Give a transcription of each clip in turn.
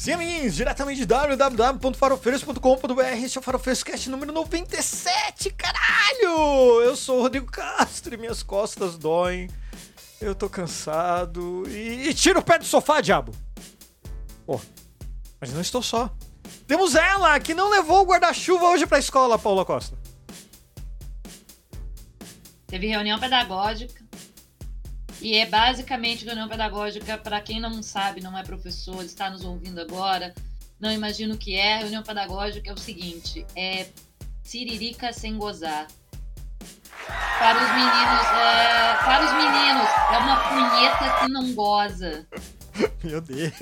Sim, amiguinhos, diretamente de www.farofeiros.com.br, este é o Farofeiros Cast número 97, caralho! Eu sou o Rodrigo Castro e minhas costas doem, eu tô cansado e, e tira o pé do sofá, diabo! Pô, mas não estou só. Temos ela, que não levou o guarda-chuva hoje pra escola, Paula Costa. Teve reunião pedagógica. E é basicamente reunião pedagógica, para quem não sabe, não é professor, está nos ouvindo agora, não imagino o que é. Reunião pedagógica é o seguinte: é siririca sem gozar. Para os meninos, é, para os meninos, é uma punheta que não goza. Meu Deus.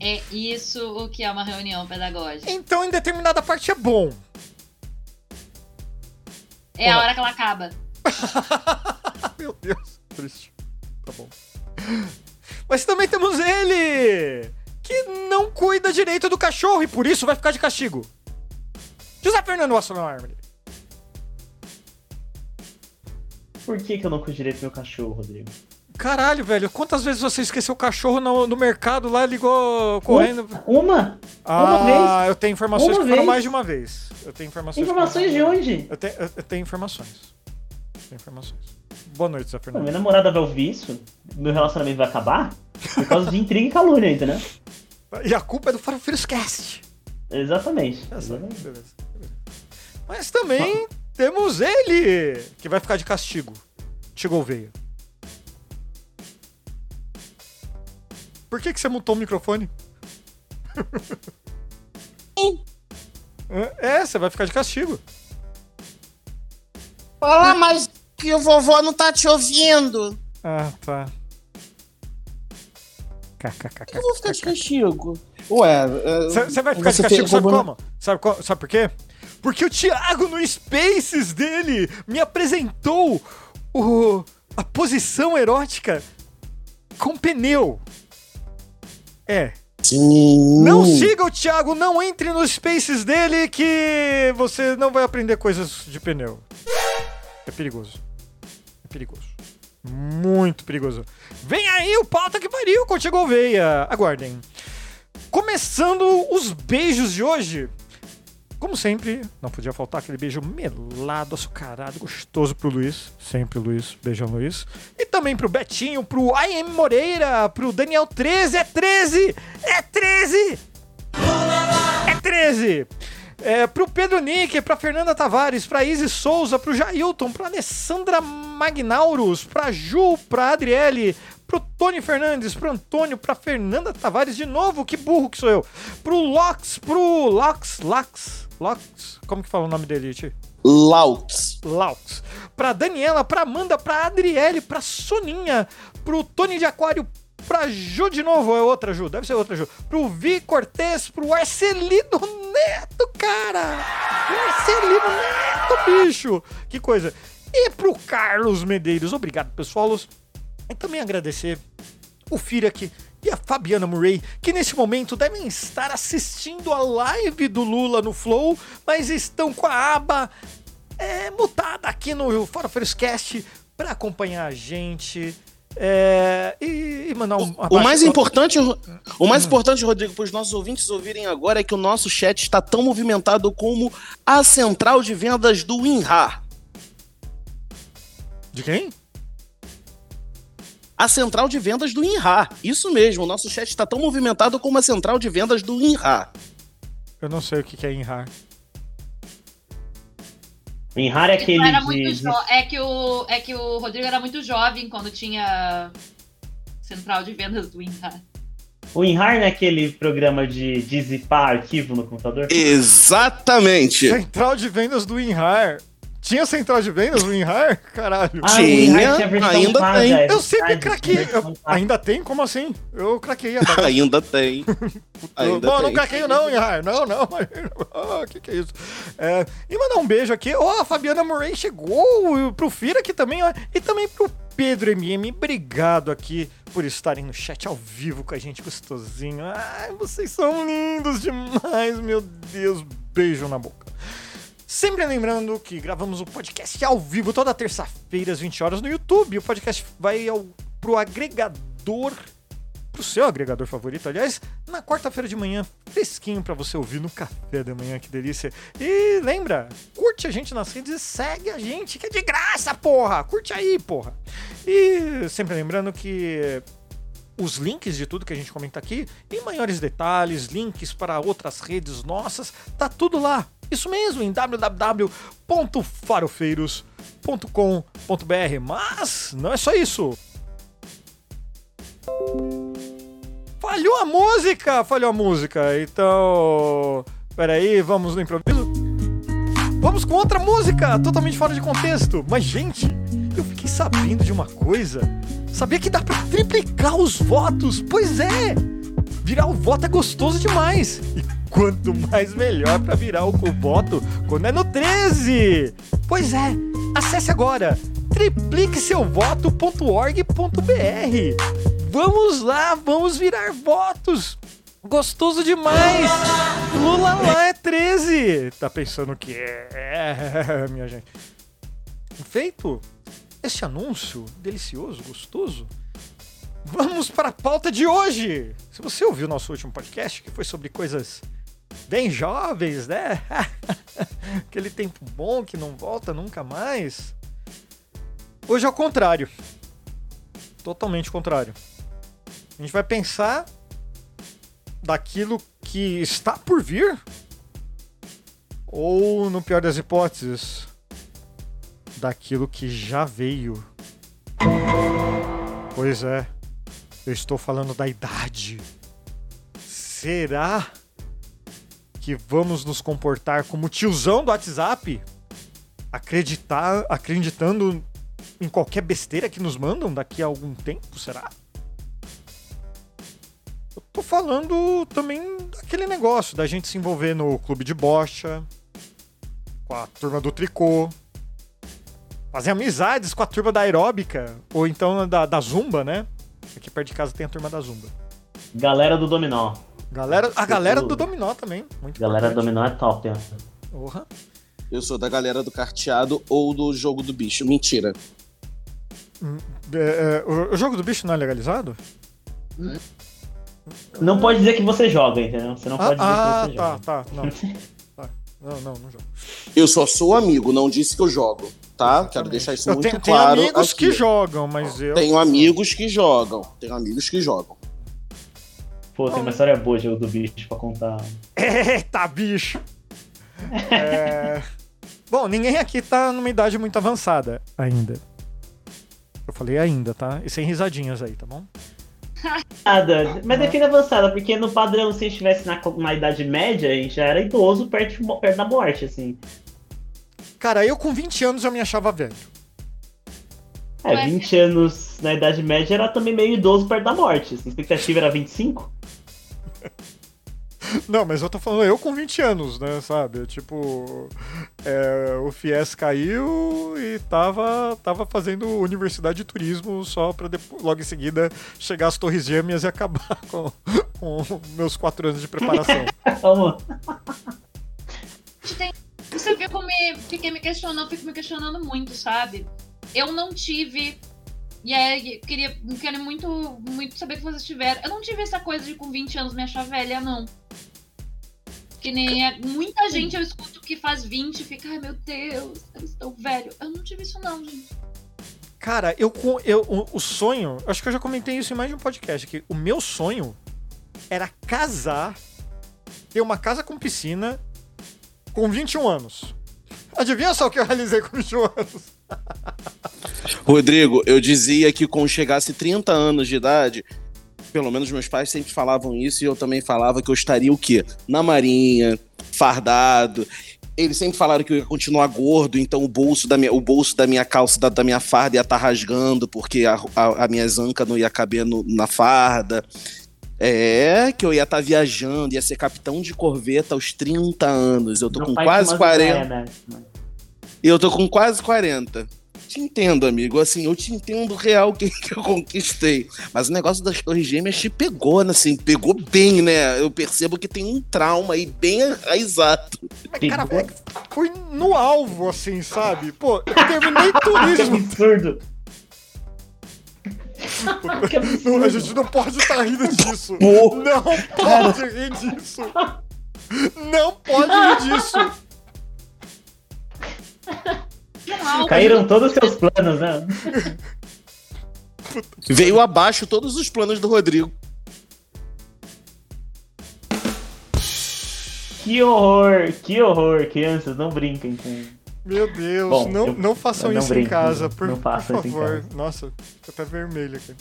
É isso o que é uma reunião pedagógica. Então, em determinada parte é bom. É a hora que ela acaba. Meu Deus, triste. Tá bom. Mas também temos ele, que não cuida direito do cachorro e por isso vai ficar de castigo. José Fernando Astronomy. Por que, que eu não cuido direito do meu cachorro, Rodrigo? Caralho, velho, quantas vezes você esqueceu o cachorro no, no mercado lá, ligou correndo? Uma? Ah, uma vez? eu tenho informações Uma que foram vez? mais de uma vez. Eu tenho informações. Informações de onde? Eu tenho, eu, eu tenho informações. Tenho informações. Boa noite, Fernando. minha namorada vai ouvir isso? Meu relacionamento vai acabar? Por causa de intriga e calúnia, entendeu? E a culpa é do Farofeiros Cast. Exatamente. Exatamente. beleza, beleza. Mas também temos ele, que vai ficar de castigo. Tigo Gouveia. Por que, que você mutou o microfone? É, você vai ficar de castigo. Fala, mas que o vovô não tá te ouvindo. Ah, tá. Eu vou ficar de castigo. Ué, Você vai ficar de castigo, sabe como? Sabe, sabe por quê? Porque o Thiago no Spaces dele me apresentou o, a posição erótica com pneu. É. Sim. Não siga o Thiago, não entre nos Spaces dele que você não vai aprender coisas de pneu. É perigoso. É perigoso. Muito perigoso. Vem aí o pauta que pariu contigo, Veia. Aguardem. Começando os beijos de hoje. Como sempre, não podia faltar aquele beijo melado, açucarado, gostoso pro Luiz. Sempre Luiz. Beijão, Luiz. E também pro Betinho, pro IM Moreira, pro Daniel 13. É 13! É 13! É 13! É, pro Pedro Nick, pra Fernanda Tavares, pra Izzy Souza, pro Jailton, pra Alessandra Magnauros, pra Ju, pra Adriele, pro Tony Fernandes, pro Antônio, pra Fernanda Tavares de novo, que burro que sou eu. Pro Lox, pro Lox, Lox, Lox, como que fala o nome dele, Ti? Lautz. Laux. Pra Daniela, pra Amanda, pra Adriele, pra Soninha, pro Tony de Aquário, pra Ju de novo, é outra Ju, deve ser outra Ju. Pro Vi Cortez, pro Arcelino Neto, cara! Arcelino Neto, bicho! Que coisa. E pro Carlos Medeiros, obrigado, pessoal. E também agradecer o Firak e a Fabiana Murray, que nesse momento devem estar assistindo a live do Lula no Flow, mas estão com a aba é, mutada aqui no Farofeiros Cast para acompanhar a gente é, e, e mandar um O mais importante, o mais importante, Rodrigo, para os nossos ouvintes ouvirem agora é que o nosso chat está tão movimentado como a central de vendas do WinRAR. De quem? A central de vendas do WinRAR. Isso mesmo, o nosso chat está tão movimentado como a central de vendas do WinRAR. Eu não sei o que é Inhar. O Inhar é Tipo, aquele era de. muito de- jo- é, que o, é que o Rodrigo era muito jovem quando tinha central de vendas do Inhar. O Inhar não é aquele programa de dizipar arquivo no computador? Exatamente. Central de vendas do Inhar. Tinha central de vendas do Inhar? Caralho. Ah, Tinha, ainda paga, tem. é eu sempre craquei. Eu- ainda tem? Como assim? Eu craquei a. Ainda tem. Ainda Bom, não tem. craqueio não, Inhar. Não, não. O que que é isso? É, e mandar um beijo aqui. Ó, a Fabiana Murray chegou. Pro Fira aqui também, ó. E também pro Pedro MM. Obrigado aqui por estarem no chat ao vivo com a gente, gostosinho. Ai, vocês são lindos demais, meu Deus. Beijo na boca. Sempre lembrando que gravamos o podcast ao vivo toda terça-feira às 20 horas no YouTube. O podcast vai ao, pro agregador pro seu agregador favorito. Aliás, na quarta-feira de manhã, fresquinho para você ouvir no café da manhã, que delícia. E lembra, curte a gente nas redes e segue a gente, que é de graça, porra! Curte aí, porra! E sempre lembrando que os links de tudo que a gente comenta aqui, em maiores detalhes, links para outras redes nossas, tá tudo lá. Isso mesmo, em www.farofeiros.com.br. Mas não é só isso. Falhou a música! Falhou a música. Então. Peraí, vamos no improviso? Vamos com outra música, totalmente fora de contexto. Mas, gente, eu fiquei sabendo de uma coisa. Sabia que dá pra triplicar os votos? Pois é! Virar o voto é gostoso demais. E quanto mais melhor para virar o voto quando é no 13. Pois é, acesse agora tripliqueseuvoto.org.br. Vamos lá, vamos virar votos. Gostoso demais! Lula lá é 13! Tá pensando que é, minha gente. Feito este anúncio delicioso, gostoso, vamos para a pauta de hoje. Se você ouviu nosso último podcast, que foi sobre coisas bem jovens, né? Aquele tempo bom que não volta nunca mais. Hoje é o contrário. Totalmente contrário. A gente vai pensar daquilo que está por vir? Ou, no pior das hipóteses, daquilo que já veio? Pois é, eu estou falando da idade. Será que vamos nos comportar como tiozão do WhatsApp? Acreditar, acreditando em qualquer besteira que nos mandam daqui a algum tempo, será? Eu tô falando também daquele negócio da gente se envolver no clube de bocha, com a turma do tricô, fazer amizades com a turma da aeróbica, ou então da, da zumba, né? Aqui perto de casa tem a turma da zumba. Galera do Dominó. Galera, a galera do Dominó também. Muito Galera importante. do Dominó é top, né? Porra. Eu sou da galera do carteado ou do jogo do bicho. Mentira. É, é, o, jogo do bicho não é legalizado? Não pode dizer que você joga, entendeu? Você não pode ah, dizer que você tá, joga. tá. Não. Tá. Não, não, não jogo. Eu só sou amigo, não disse que eu jogo, tá? Quero deixar isso eu muito tenho, tenho claro. amigos aqui. que jogam, mas eu. Tenho amigos que jogam. Tenho amigos que jogam. Pô, tem uma história boa de jogo do bicho pra contar. Eita, bicho! É, Bom, ninguém aqui tá numa idade muito avançada ainda. Eu falei ainda, tá? E sem risadinhas aí, tá bom? Nada, mas define avançada, porque no padrão, se a gente estivesse na, na idade média, a gente já era idoso perto, de perto da morte, assim. Cara, eu com 20 anos eu me achava velho. É, Ué. 20 anos na idade média era também meio idoso perto da morte. Assim, a expectativa era 25? Não, mas eu tô falando eu com 20 anos, né, sabe? Tipo, é, o Fies caiu e tava, tava fazendo universidade de turismo só pra depois, logo em seguida chegar às Torres Gêmeas e acabar com, com meus quatro anos de preparação. Você como eu fiquei me questionando, fico me questionando muito, sabe? Eu não tive. E aí, eu queria, eu queria muito, muito saber que vocês tiveram. Eu não tive essa coisa de com 20 anos me achar velha, não. Que nem é- muita gente eu escuto que faz 20 e fica, ai meu Deus, eles estão velho. Eu não tive isso, não, gente. Cara, eu, eu o, o sonho, acho que eu já comentei isso em mais de um podcast, que o meu sonho era casar, ter uma casa com piscina com 21 anos. Adivinha só o que eu realizei com 21 anos? Rodrigo, eu dizia que quando chegasse 30 anos de idade, pelo menos meus pais sempre falavam isso e eu também falava que eu estaria o quê? Na marinha, fardado. Eles sempre falaram que eu ia continuar gordo, então o bolso da minha, o bolso da minha calça, da, da minha farda ia estar rasgando, porque a, a, a minha zanca não ia caber no- na farda. É, que eu ia estar viajando, ia ser capitão de corveta aos 30 anos. Eu tô com quase tinha umas 40. ideias, né? E eu tô com quase 40. Te entendo, amigo. Assim, eu te entendo real que, que eu conquistei. Mas o negócio das torres gêmeas te pegou, né? Assim, pegou bem, né? Eu percebo que tem um trauma aí bem exato. Mas, cara, é que foi no alvo, assim, sabe? Pô, eu terminei Que turismo. absurdo. Que absurdo. Não, a gente não pode estar rindo disso. Porra. Não pode rir disso. Não pode rir disso. Não, Caíram todos os seus planos, né? Veio abaixo todos os planos do Rodrigo. Que horror, que horror. Crianças, não brinquem com. Meu Deus, Bom, não, eu- não façam não isso em brinco, casa, não por, façam por em favor. casa. Nossa, fica até vermelho aqui.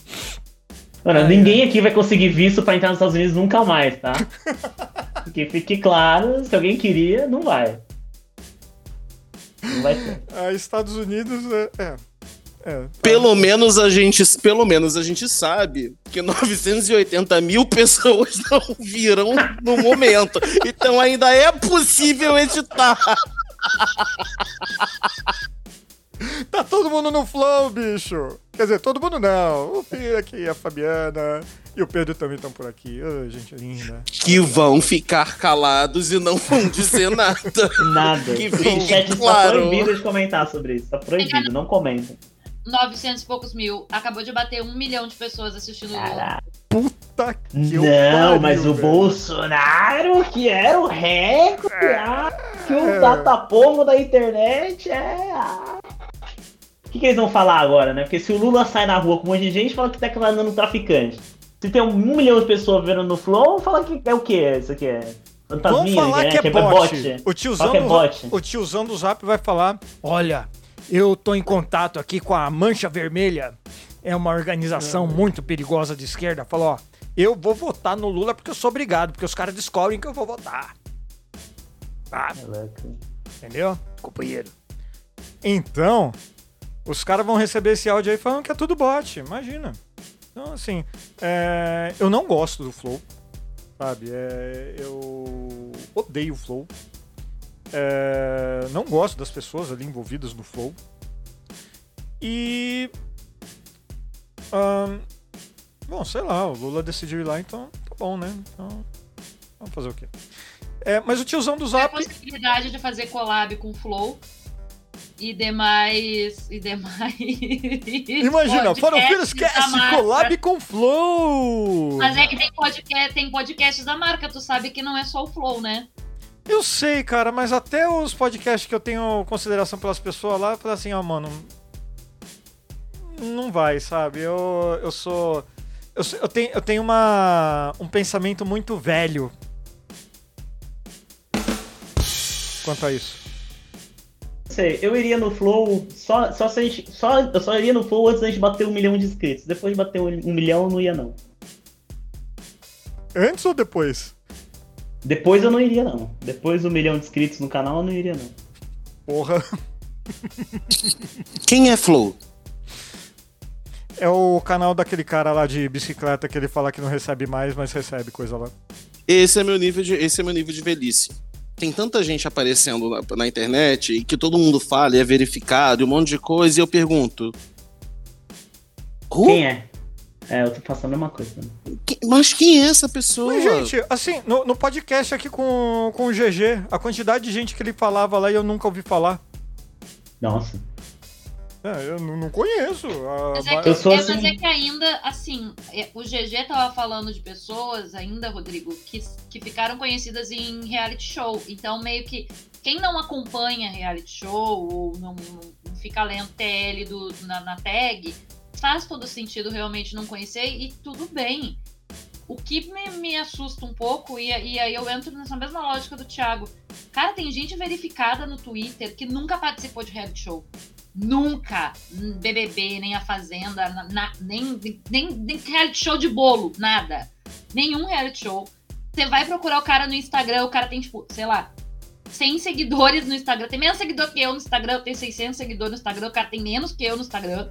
Mano, Ai, ninguém aqui vai conseguir visto pra entrar nos Estados Unidos nunca mais, tá? Que fique claro, se alguém queria, não vai. Não vai ter. Ah, Estados Unidos é. é, é, tá. Pelo menos a gente, pelo menos a gente sabe que 980 mil pessoas não viram no momento. Então ainda é possível editar. Tá todo mundo no flow, bicho. Quer dizer, todo mundo não. O Fih aqui, a Fabiana e o Pedro também estão por aqui. Ô, gente linda. Que vão ficar calados e não vão dizer nada. Nada. Que o fique chat está claro. proibido de comentar sobre isso. Tá proibido, não comentem. 900 e poucos mil. Acabou de bater um milhão de pessoas assistindo o Lula. Puta que Não, pariu, mas o velho. Bolsonaro, que era o recorde, ah, que o É. datapomo da internet é. ah. O que, que eles vão falar agora, né? Porque se o Lula sai na rua com um monte de gente, fala que tá declarando traficante. Se tem um milhão de pessoas vendo no Flow, fala que é o que isso aqui? É Vamos fantasminha, falar né? que é bot. O tiozão, Fala que é do, bot. o tiozão do Zap vai falar: Olha, eu tô em contato aqui com a Mancha Vermelha. É uma organização muito perigosa de esquerda. Falou: Ó, eu vou votar no Lula porque eu sou obrigado, porque os caras descobrem que eu vou votar. Tá? Entendeu? Companheiro. Então, os caras vão receber esse áudio aí falando que é tudo bot. Imagina. Então, assim, é, eu não gosto do Flow. Sabe? É, eu odeio o Flow. É, não gosto das pessoas ali envolvidas no Flow. E. ahn, bom, sei lá, o Lula decidiu ir lá, então tá bom, né? Então, vamos fazer o quê? É, mas o tiozão do Tem a Zap. possibilidade de fazer collab com o Flow e demais. E demais. Imagina, fora o podcasts Filhos Cast, collab com Flow! Mas é que tem, podcast, tem podcasts da marca, tu sabe que não é só o Flow, né? Eu sei, cara, mas até os podcasts que eu tenho consideração pelas pessoas lá, eu falei assim, ó, mano. Não vai, sabe? Eu, eu sou. Eu, eu tenho, eu tenho uma, um pensamento muito velho quanto a isso. Não sei, eu iria no Flow só, só se a gente. Só, eu só iria no Flow antes da gente bater um milhão de inscritos. Depois de bater um, um milhão, eu não ia, não. Antes ou depois? Depois eu não iria, não. Depois do milhão de inscritos no canal, eu não iria, não. Porra. Quem é Flow? É o canal daquele cara lá de bicicleta que ele fala que não recebe mais, mas recebe coisa lá. Esse é meu nível de, esse é meu nível de velhice. Tem tanta gente aparecendo na, na internet e que todo mundo fala e é verificado e um monte de coisa e eu pergunto. Who? Quem é? É, eu tô passando a mesma coisa. Quem- Mas quem é essa pessoa? Mas, gente, assim, no, no podcast aqui com, com o GG, a quantidade de gente que ele falava lá e eu nunca ouvi falar. Nossa. É, eu não, conheço. A- Mas é, que, Eu sou é, assim- mas é que ainda, assim, é, o GG tava falando de pessoas ainda, Rodrigo, que, que ficaram conhecidas em reality show. Então, meio que quem não acompanha reality show ou não, não- não fica lendo TL do, na, na tag, faz todo sentido realmente não conhecer e tudo bem. O que me, me assusta um pouco, e, e aí eu entro nessa mesma lógica do Thiago. Cara, tem gente verificada no Twitter que nunca participou de reality show. Nunca. BBB, nem a Fazenda, na- nem, nem, nem reality show de bolo, nada. Nenhum reality show. Você vai procurar o cara no Instagram, o cara tem, tipo, sei lá, 100 seguidores no Instagram. Tem menos seguidor que eu no Instagram, eu tenho 600 seguidores no Instagram, o cara tem menos que eu no Instagram.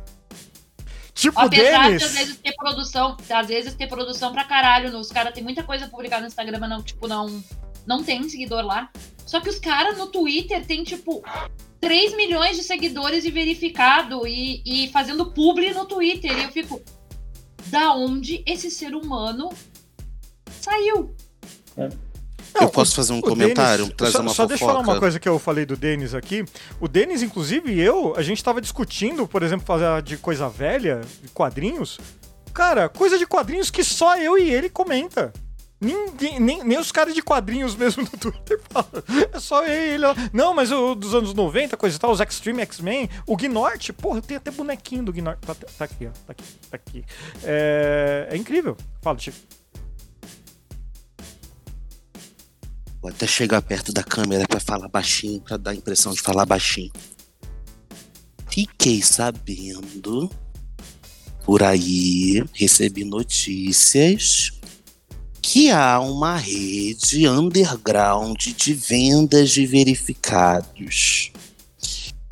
Tipo Apesar Denis. de às vezes ter produção, às vezes ter produção pra caralho. Os caras têm muita coisa publicada no Instagram, mas não, tipo, não, não tem seguidor lá. Só que os caras no Twitter tem, tipo, 3 milhões de seguidores e verificado e, e fazendo publi no Twitter. E eu fico. Da onde esse ser humano saiu? eu posso fazer um comentário, Denis- trazer só, uma só deixa eu falar uma fofoca? coisa que eu falei do Denis aqui. O Denis, inclusive, e eu, a gente tava discutindo, por exemplo, fazer de coisa velha, de quadrinhos. cara, coisa de quadrinhos que só eu e ele comenta. Ninguém, nem, nem os caras de quadrinhos mesmo no Twitter falam. É só ele. Não, mas o dos anos 90, coisa e tal, os Extreme X-Men, o Gnort, porra, tem até bonequinho do Gnort. Tá, tá aqui, ó. Tá aqui, tá aqui. É, é incrível. Fala, Chico. Vou até chegar perto da câmera pra falar baixinho, pra dar a impressão de falar baixinho. Fiquei sabendo por aí, recebi notícias que há uma rede underground de vendas de verificados.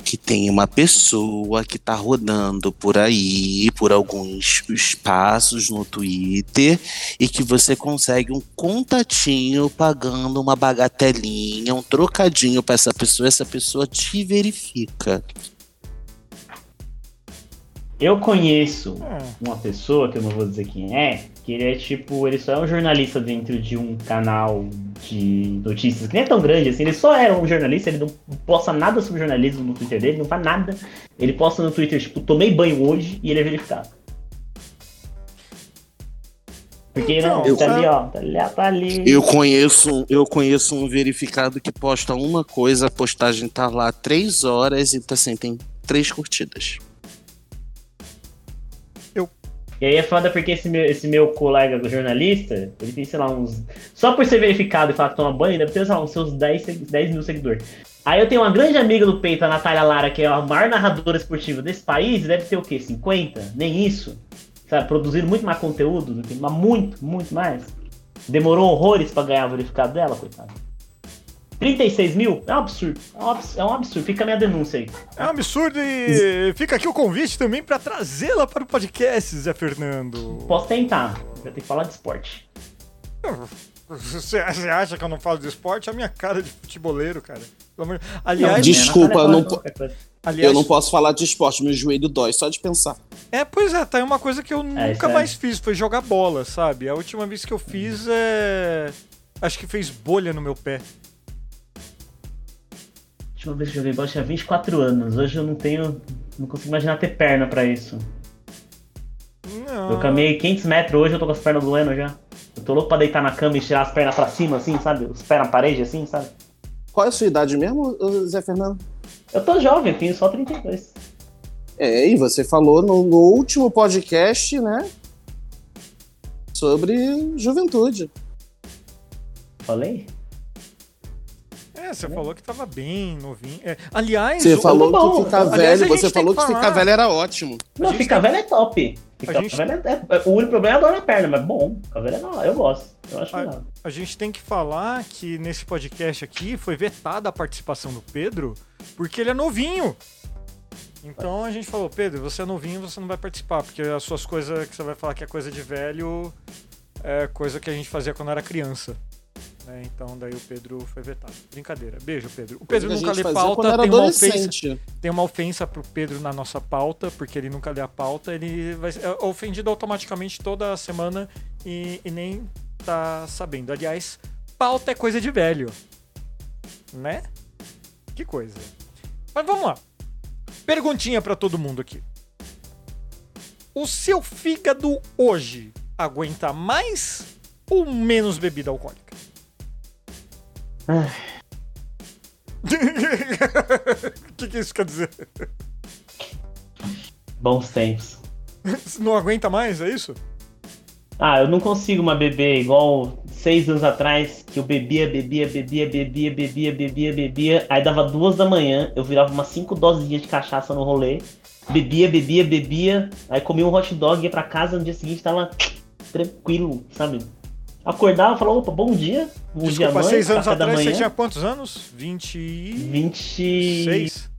Que tem uma pessoa que tá rodando por aí, por alguns espaços no Twitter, e que você consegue um contatinho pagando uma bagatelinha, um trocadinho pra essa pessoa, essa pessoa te verifica. Eu conheço Hum. uma pessoa, que eu não vou dizer quem é, que ele é tipo, ele só é um jornalista dentro de um canal de notícias que nem é tão grande assim, ele só é um jornalista, ele não posta nada sobre jornalismo no Twitter dele, não faz nada. Ele posta no Twitter, tipo, tomei banho hoje e ele é verificado. Porque Então, não, tá eu- ali, ó, tá ali, tá ali. Eu conheço, eu conheço um verificado que posta uma coisa, a postagem tá lá três horas e tá assim, tem três curtidas. E aí é foda porque esse meu, esse meu colega jornalista, ele tem, sei lá, uns. Só por ser verificado e falar que toma banho, deve ter, sei lá, uns seus 10, seg- 10 mil seguidores. Aí eu tenho uma grande amiga do peito, a Natália Lara, que é a maior narradora esportiva desse país, deve ter o quê? 50? Nem isso. Sabe, produzindo muito mais conteúdo. Mas muito, muito mais. Demorou horrores pra ganhar o verificado dela, coitado. 36 mil? É um absurdo. É um absurdo, é um absurdo. Fica a minha denúncia aí. É um absurdo e fica aqui o convite também pra trazê-la para o podcast, Zé Fernando. Posso tentar. Vai ter que falar de esporte. Você acha que eu não falo de esporte? A minha cara de futeboleiro, cara. Aliás, Não, Desculpa, Natália não aliás Eu não posso falar de esporte, meu joelho dói só de pensar. é, pois é, tá aí uma coisa que eu isso nunca é. mais fiz, foi jogar bola, sabe? A última vez que eu fiz é. Acho que fez bolha no meu pé. Última vez que eu joguei bola tinha 24 anos. Hoje eu não tenho. Não consigo imaginar ter perna pra isso. Não. Eu caminhei 500 metros hoje eu tô com as pernas doendo já. Eu tô louco pra deitar na cama e tirar as pernas pra cima, assim, sabe? Os pés na parede, assim, sabe? Qual é a sua idade mesmo, Zé Fernando? Eu tô jovem, tenho só 32. É, e você falou no, no último podcast, né? Sobre juventude. Falei? É, você falou que tava bem novinho. É, aliás, Você falou bom. que ficar Aliás, a velho, gente você falou que que, ficar velho era ótimo. Não, ficar tem- velho é top. Ficar gente- velho é, é- O único problema é a dor na perna, mas bom. Ficar velho é não, eu gosto. Eu acho legal. A gente tem que falar que nesse podcast aqui foi vetada a participação do Pedro porque ele é novinho. Então a gente falou, Pedro, você é novinho, você não vai participar, porque as suas coisas que você vai falar que é coisa de velho é coisa que a gente fazia quando era criança. Né? Então daí o Pedro foi vetado. Brincadeira. Beijo, Pedro. O Pedro nunca lê pauta, tem uma, ofensa, tem uma ofensa pro Pedro na nossa pauta, porque ele nunca lê a pauta, ele vai ser é ofendido automaticamente toda semana e, e nem tá sabendo. Aliás, pauta é coisa de velho. Né? Que coisa. Mas vamos lá. Perguntinha pra todo mundo aqui. O seu fígado hoje aguenta mais ou menos bebida alcoólica? O que, que isso quer dizer? Bons tempos. Não aguenta mais, é isso? Ah, eu não consigo uma beber igual seis anos atrás, que eu bebia, bebia, bebia, bebia, bebia, bebia, bebia. Aí dava duas da manhã, eu virava umas cinco dosinhas de cachaça no rolê. Bebia, bebia, bebia. Aí comia um hot dog, ia pra casa, no dia seguinte tava tranquilo, sabe? Acordava e falava, opa, bom dia. Bom dia, Desculpa, mãe. seis anos da atrás você tinha quantos anos? 26?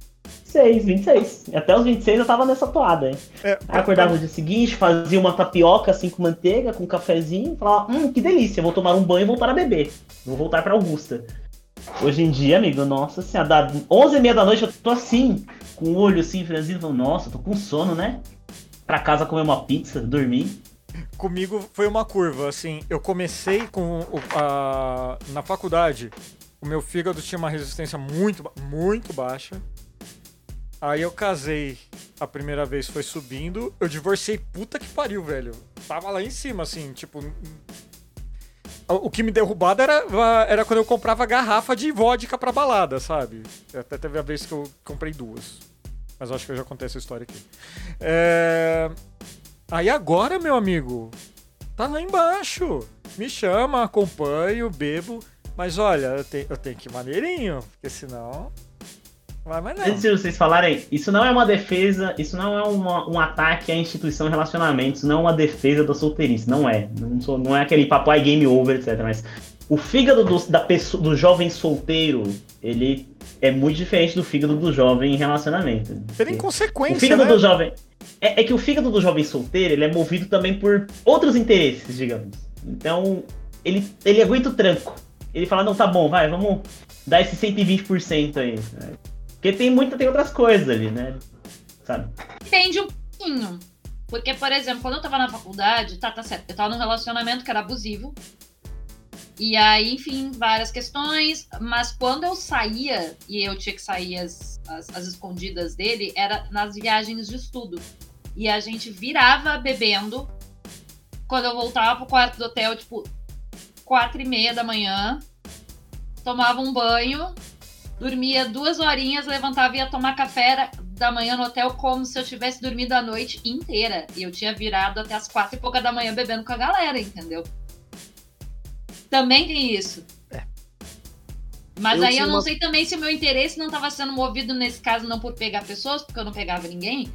26, 26. Até os 26 eu tava nessa toada, hein? É, Aí acordava no dia seguinte, fazia uma tapioca assim com manteiga, com um cafezinho, falava, hum, que delícia, vou tomar um banho e voltar a beber. Vou voltar pra Augusta. Hoje em dia, amigo, nossa senhora, dá 11 e meia da noite eu tô assim, com o olho assim, franzido, falando, nossa, tô com sono, né? Pra casa comer uma pizza, dormir. Comigo foi uma curva, assim, eu comecei com o- a, na faculdade, o meu fígado tinha uma resistência muito, muito baixa. Aí eu casei, a primeira vez foi subindo, eu divorciei, puta que pariu, velho. tava lá em cima, assim, tipo. O que me derrubado era, era quando eu comprava garrafa de vodka pra balada, sabe? Até teve a vez que eu comprei duas. Mas acho que eu já contei essa história aqui. É... Aí agora, meu amigo, tá lá embaixo. Me chama, acompanho, bebo. Mas olha, eu, te, eu tenho que ir maneirinho, porque senão. Vai mais não. Antes de vocês falarem, isso não é uma defesa, isso não é uma, um ataque à instituição relacionamento, isso não é uma defesa da solteirice, não é. Não, sou, não é aquele papo aí game over, etc. Mas o fígado do, da pessoa, do jovem solteiro, ele é muito diferente do fígado do jovem em relacionamento. Tem consequência. O fígado né? do jovem. É, é, que o fígado do jovem solteiro ele é movido também por outros interesses, digamos. Então, ele, ele aguenta o tranco. Ele fala, não, tá bom, vai, vamos dar esse 120% aí. Né? Porque tem muita, tem outras coisas ali, né? Sabe? Depende um pouquinho. Porque, por exemplo, quando eu tava na faculdade, tá, tá certo, eu tava num relacionamento que era abusivo. E aí, enfim, várias questões. Mas quando eu saía, e eu tinha que sair as, as, as escondidas dele, era nas viagens de estudo. E a gente virava bebendo. Quando eu voltava pro quarto do hotel, tipo, quatro e meia da manhã. Tomava um banho, dormia duas horinhas, levantava e ia tomar café da manhã no hotel como se eu tivesse dormido a noite inteira. E eu tinha virado até as quatro e pouca da manhã bebendo com a galera, entendeu? Também tem isso. É. Mas eu aí eu não uma... sei também se o meu interesse não estava sendo movido nesse caso não por pegar pessoas, porque eu não pegava ninguém,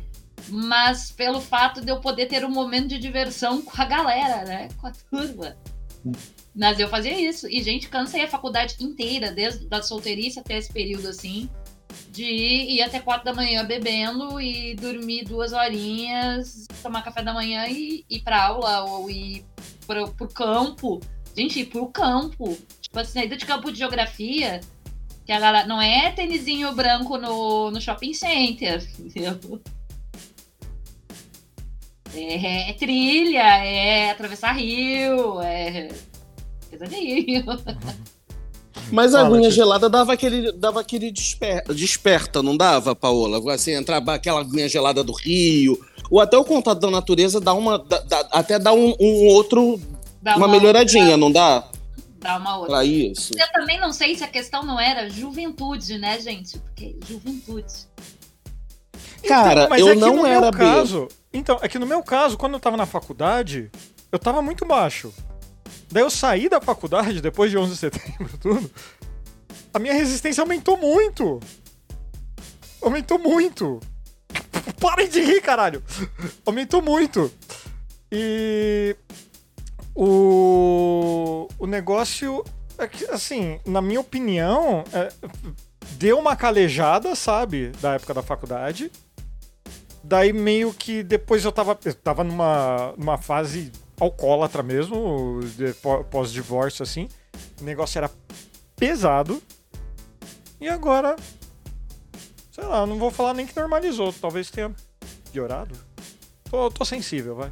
mas pelo fato de eu poder ter um momento de diversão com a galera, né? Com a turma. Mas eu fazia isso. E, gente, cansei a faculdade inteira, desde da solteirice até esse período assim, de ir até quatro da manhã bebendo e dormir duas horinhas, tomar café da manhã e ir pra aula ou ir pro, pro campo Gente, ir pro campo. Tipo assim, saída de campo de geografia, que a galera. Não é tênisinho branco no, no shopping center, entendeu? É, é trilha, é atravessar rio, é. Pesadinho. Mas a aguinha gelada dava aquele, dava aquele desper, desperta, não dava, Paola? Assim, entrar aquela aguinha gelada do rio, ou até o contato da natureza dá uma. Dá, dá, até dá um, um outro Dá uma, uma melhoradinha, outra... não dá? Dá uma outra. Pra isso. Eu também não sei se a questão não era juventude, né, gente? Porque juventude. Cara, então, eu é não era caso, Então, é que no meu caso, quando eu tava na faculdade, eu tava muito baixo. Daí eu saí da faculdade, depois de 11 de setembro, tudo. A minha resistência aumentou muito. Aumentou muito. Parem de rir, caralho. Aumentou muito. E o, o negócio é que, assim, na minha opinião, é, deu uma calejada, sabe, da época da faculdade. Daí meio que depois eu tava, eu tava numa, numa fase alcoólatra mesmo, pós-divórcio, assim. O negócio era pesado. E agora, sei lá, não vou falar nem que normalizou, talvez tenha piorado. Tô, tô sensível, vai.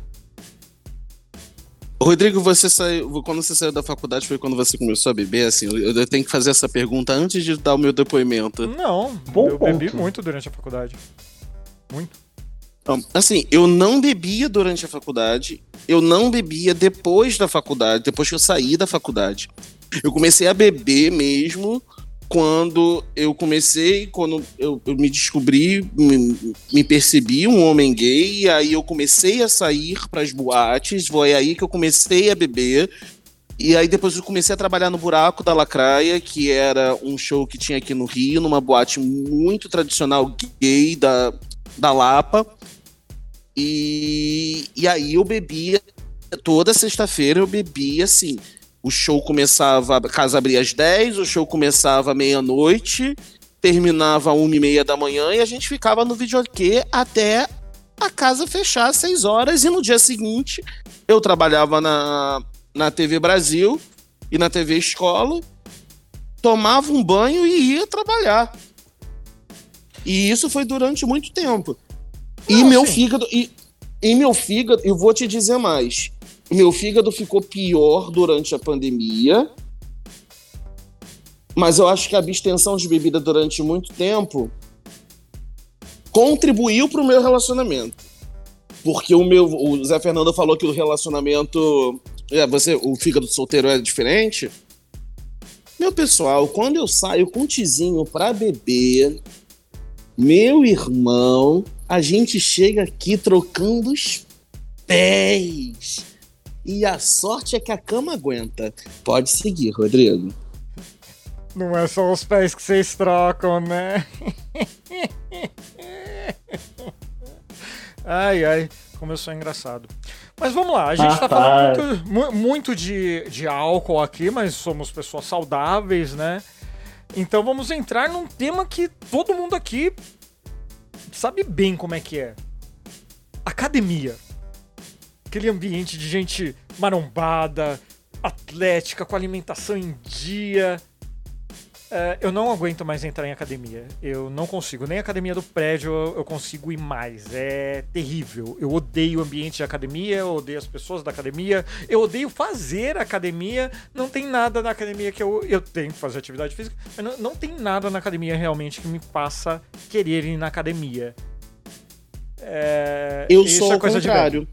Rodrigo, você saiu. Quando você saiu da faculdade foi quando você começou a beber? Assim, eu, eu tenho que fazer essa pergunta antes de dar o meu depoimento. Não, Bom eu ponto. bebi muito durante a faculdade. Muito. Assim, eu não bebia durante a faculdade, eu não bebia depois da faculdade, depois que eu saí da faculdade. Eu comecei a beber mesmo quando eu comecei, quando eu, eu me descobri, me, me, percebi um homem gay, e aí eu comecei a sair para as boates, foi aí que eu comecei a beber. E aí depois eu comecei a trabalhar no Buraco da Lacraia, que era um show que tinha aqui no Rio, numa boate muito tradicional gay da, da Lapa. E, e aí eu bebia, toda sexta-feira eu bebia assim, o show começava, a casa abria às 10, o show começava meia-noite, terminava uma e meia da manhã e a gente ficava no videokê até a casa fechar às 6 horas. E no dia seguinte eu trabalhava na, na TV Brasil e na TV Escola, tomava um banho e ia trabalhar. E isso foi durante muito tempo. Não, e meu sim. fígado. E, e meu fígado, eu vou te dizer mais meu fígado ficou pior durante a pandemia. Mas eu acho que a abstenção de bebida durante muito tempo contribuiu para o meu relacionamento. Porque o meu. O Zé Fernando falou que o relacionamento. É, você, o fígado solteiro é diferente. Meu pessoal, quando eu saio com o tizinho pra beber, meu irmão, a gente chega aqui trocando os pés. E a sorte é que a cama aguenta. Pode seguir, Rodrigo. Não é só os pés que vocês trocam, né? ai, ai, como eu sou engraçado. Mas vamos lá, a gente tá Rapaz. falando muito, mu- muito de, de álcool aqui, mas somos pessoas saudáveis, né? Então vamos entrar num tema que todo mundo aqui sabe bem como é que é. Academia. Aquele ambiente de gente marombada, atlética, com alimentação em dia. É, eu não aguento mais entrar em academia. Eu não consigo. Nem a academia do prédio eu, eu consigo ir mais. É terrível. Eu odeio o ambiente de academia, eu odeio as pessoas da academia, eu odeio fazer academia. Não tem nada na academia que eu, eu tenho que fazer atividade física, mas não, não tem nada na academia realmente que me faça querer ir na academia. É, Eu sou é ao coisa de contrário.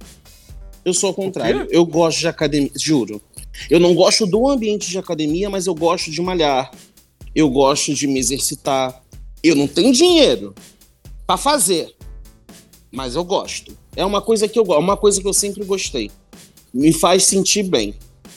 Eu sou ao contrário. Eu gosto de academia, juro. Eu não gosto do ambiente de academia, mas eu gosto de malhar. Eu gosto de me exercitar. Eu não tenho dinheiro pra fazer, mas eu gosto. É uma coisa que eu gosto, uma coisa que eu sempre gostei. Me faz sentir bem.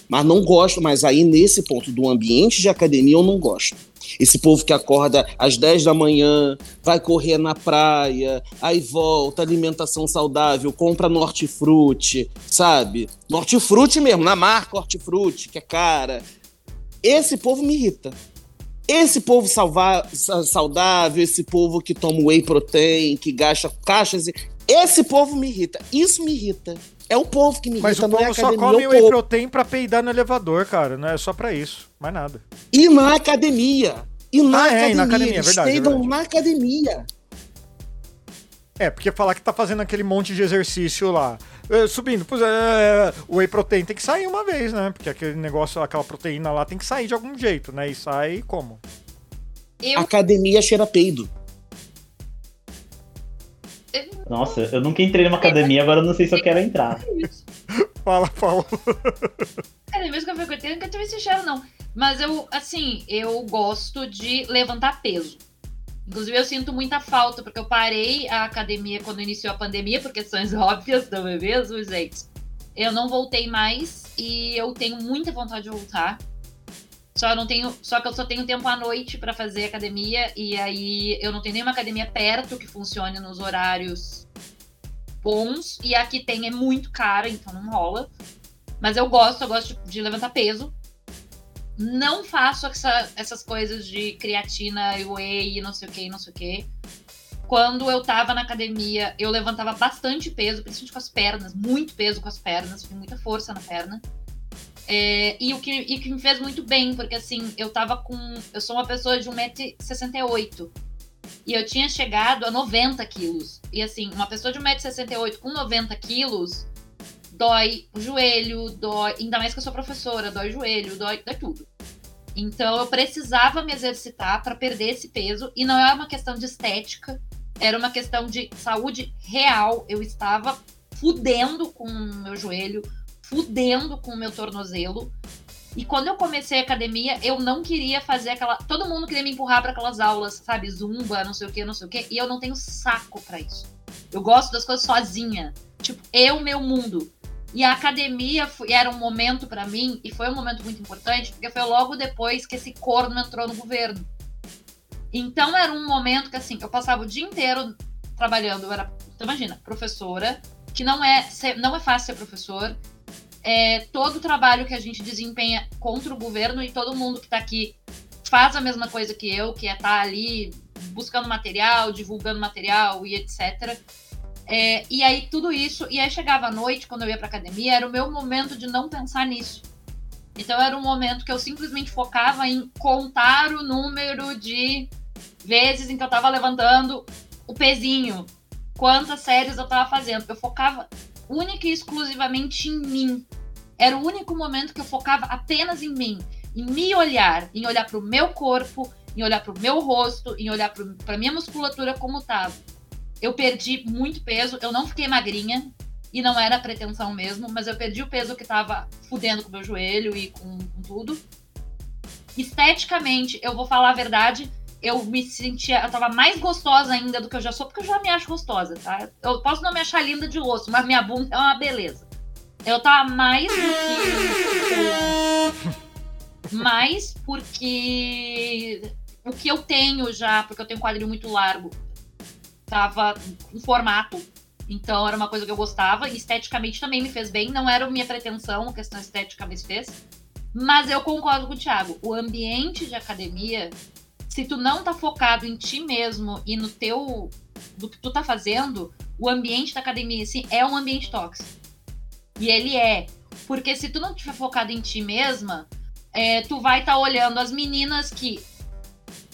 Mas não gosto, mas aí nesse ponto do ambiente de academia eu não gosto. Esse povo que acorda às 10 da manhã, vai correr na praia, aí volta, alimentação saudável, compra no hortifruti, sabe? No hortifruti mesmo, na marca hortifruti, que é cara. Esse povo me irrita. Esse povo salva- sa- saudável, esse povo que toma whey protein, que gasta caixas. Esse povo me irrita. Isso me irrita. É o povo que me Mas irrita, o não é a povo só academia. come é o whey protein pra peidar no elevador, cara. Não é só pra isso. Mais nada. E na academia. E na Ah, é, academia. e na academia, é Eles verdade, é peidam verdade. na academia. É, porque falar que tá fazendo aquele monte de exercício lá, é, subindo, pois é, o whey protein tem que sair uma vez, né? Porque aquele negócio, aquela proteína lá tem que sair de algum jeito, né? E sai como? Eu, Academia cheira peido. Nossa, eu nunca entrei numa academia, agora eu não sei se eu quero entrar. Fala, fala. Cada vez que eu frequentei, nunca tive esse cheiro, não. Mas eu, assim, eu gosto de levantar peso. Inclusive, eu sinto muita falta, porque eu parei a academia quando iniciou a pandemia, por questões óbvias, não é mesmo, gente? Eu não voltei mais e eu tenho muita vontade de voltar. Só, não tenho, só que eu só tenho tempo à noite pra fazer academia, e aí eu não tenho nenhuma academia perto que funcione nos horários bons. E a que tem é muito cara, então não rola. Mas eu gosto, eu gosto de, levantar peso. Não faço essa- essas coisas de creatina whey não sei o que, não sei o que. Quando eu tava na academia, eu levantava bastante peso, principalmente com as pernas, muito peso com as pernas, tinha muita força na perna. É, e o que, e que me fez muito bem, porque assim, eu tava com. Eu sou uma pessoa de 1,68m. E eu tinha chegado a 90 quilos. E assim, uma pessoa de 1,68m com 90 quilos dói o joelho, dói. Ainda mais que eu sou professora, dói joelho, dói, dói tudo. Então eu precisava me exercitar para perder esse peso. E não é uma questão de estética, era uma questão de saúde real. Eu estava fudendo com o meu joelho, fudendo com o meu tornozelo. E quando eu comecei a academia, eu não queria fazer aquela. Todo mundo queria me empurrar para aquelas aulas, sabe? Zumba, não sei o que, não sei o que. E eu não tenho saco para isso. Eu gosto das coisas sozinha. Tipo, eu, meu mundo. E a academia foi- era um momento pra mim, e foi um momento muito importante, porque foi logo depois que esse corno entrou no governo. Então era um momento que, assim, eu passava o dia inteiro trabalhando. Eu era, então, imagina, professora, que não é, não é fácil ser professor. É, todo o trabalho que a gente desempenha contra o governo e todo mundo que tá aqui faz a mesma coisa que eu, que é estar ali buscando material, divulgando material e etc. É, e aí tudo isso, e aí chegava à noite, quando eu ia pra academia, era o meu momento de não pensar nisso. Então era um momento que eu simplesmente focava em contar o número de vezes em que eu tava levantando o pezinho, quantas séries eu tava fazendo. Eu focava única e exclusivamente em mim. Era o único momento que eu focava apenas em mim, em me olhar, em olhar pro meu corpo, em olhar pro meu rosto, em olhar pro, pra minha musculatura como tava eu perdi muito peso, eu não fiquei magrinha, e não era pretensão mesmo, mas eu perdi o peso que tava fudendo com o meu joelho e com, com tudo. Esteticamente, eu vou falar a verdade, eu me sentia, eu tava mais gostosa ainda do que eu já sou, porque eu já me acho gostosa, tá? Eu posso não me achar linda de osso, mas minha bunda é uma beleza. Eu tava mais do que. mais porque o que eu tenho já, porque eu tenho um quadril muito largo, tava em formato. Então era uma coisa que eu gostava. E esteticamente também me fez bem. Não era minha pretensão, a questão estética me fez. Mas eu concordo com o Thiago. O ambiente de academia, se tu não tá focado em ti mesmo e no teu. do que tu tá fazendo, o ambiente da academia, assim, é um ambiente tóxico. E ele é. Porque se tu não estiver focado em ti mesma, é, tu vai estar tá olhando as meninas que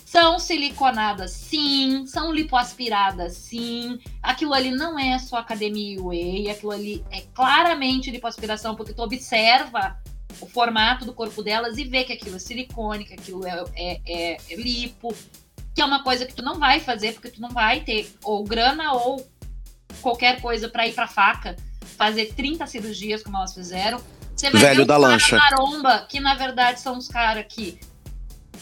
são siliconadas, sim, são lipoaspiradas, sim. Aquilo ali não é só academia whey, aquilo ali é claramente lipoaspiração, porque tu observa o formato do corpo delas e vê que aquilo é silicone, que aquilo é, é, é, é lipo, que é uma coisa que tu não vai fazer, porque tu não vai ter ou grana ou qualquer coisa para ir pra faca fazer 30 cirurgias, como elas fizeram. Você vai Velho ver da lancha. maromba, que na verdade são os caras que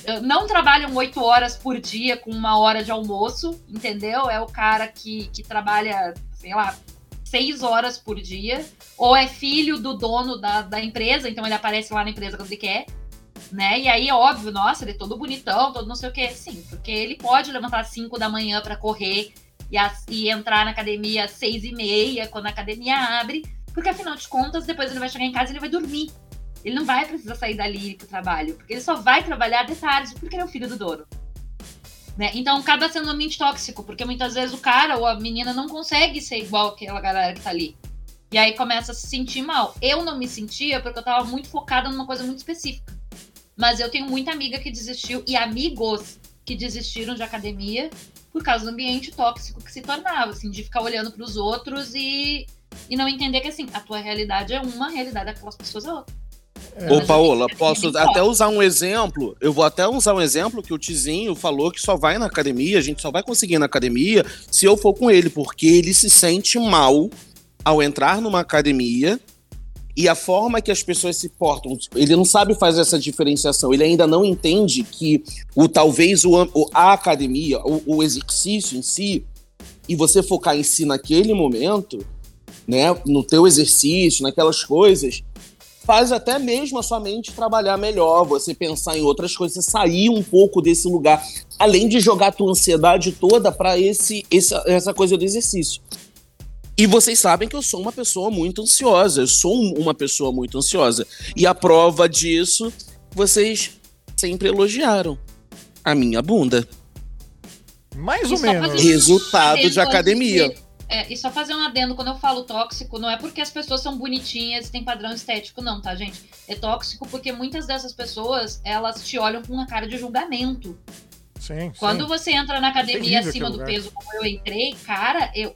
eh, não trabalham oito horas por dia com uma hora de almoço, entendeu? É o cara que, que trabalha, sei lá, seis horas por dia, ou é filho do dono da, da empresa, então ele aparece lá na empresa quando ele quer, né? E aí, óbvio, nossa, ele é todo bonitão, todo não sei o quê. Sim, porque ele pode levantar às cinco da manhã para correr e, e entrar na academia às seis e meia, quando a academia abre, porque afinal de contas, depois ele vai chegar em casa e ele vai dormir. Ele não vai precisar sair dali pro trabalho, porque ele só vai trabalhar de tarde, porque ele é o filho do dono. Né? Então acaba sendo um ambiente tóxico, porque muitas vezes o cara ou a menina não consegue ser igual aquela galera que tá ali. E aí começa a se sentir mal. Eu não me sentia porque eu tava muito focada numa coisa muito específica. Mas eu tenho muita amiga que desistiu e amigos que desistiram de academia por causa do ambiente tóxico que se tornava, assim, de ficar olhando para os outros e, e não entender que, assim, a tua realidade é uma, a realidade daquelas pessoas é outra. É. Ô, Paola, posso até usar um exemplo? Eu vou até usar um exemplo que o Tizinho falou que só vai na academia, a gente só vai conseguir na academia se eu for com ele, porque ele se sente mal ao entrar numa academia e a forma que as pessoas se portam, ele não sabe fazer essa diferenciação, ele ainda não entende que o talvez o, a academia, o, o exercício em si, e você focar em si naquele momento, né, no teu exercício, naquelas coisas, faz até mesmo a sua mente trabalhar melhor, você pensar em outras coisas, sair um pouco desse lugar, além de jogar a tua ansiedade toda para esse, esse, essa coisa do exercício. E vocês sabem que eu sou uma pessoa muito ansiosa. Eu sou uma pessoa muito ansiosa. E a prova disso, vocês sempre elogiaram a minha bunda. Mais ou menos. Resultado de academia. É, e só fazer um adendo, quando eu falo tóxico, não é porque as pessoas são bonitinhas e têm padrão estético, não, tá, gente? É tóxico porque muitas dessas pessoas, elas te olham com uma cara de julgamento. Sim, Quando sim. você entra na academia acima do peso, como eu entrei, cara, eu,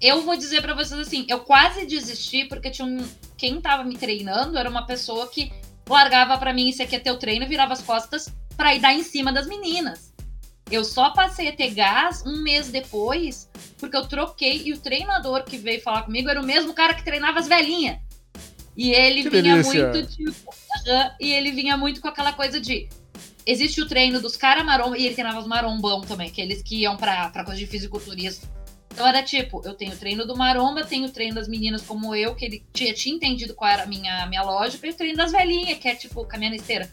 eu vou dizer para vocês assim, eu quase desisti porque tinha um, quem tava me treinando era uma pessoa que largava para mim isso aqui é teu treino, virava as costas para ir dar em cima das meninas. Eu só passei a ter gás um mês depois, porque eu troquei e o treinador que veio falar comigo era o mesmo cara que treinava as velhinhas. E ele Que vinha delícia. muito tipo, e ele vinha muito com aquela coisa de existe o treino dos caras maromba e ele treinava os marombão também, aqueles que iam pra, pra coisa de fisiculturismo. Então era tipo, eu tenho treino do maromba, tenho treino das meninas como eu, que ele tinha, tinha entendido qual era a minha, minha lógica, e o treino das velhinhas, que é tipo caminhar na esteira.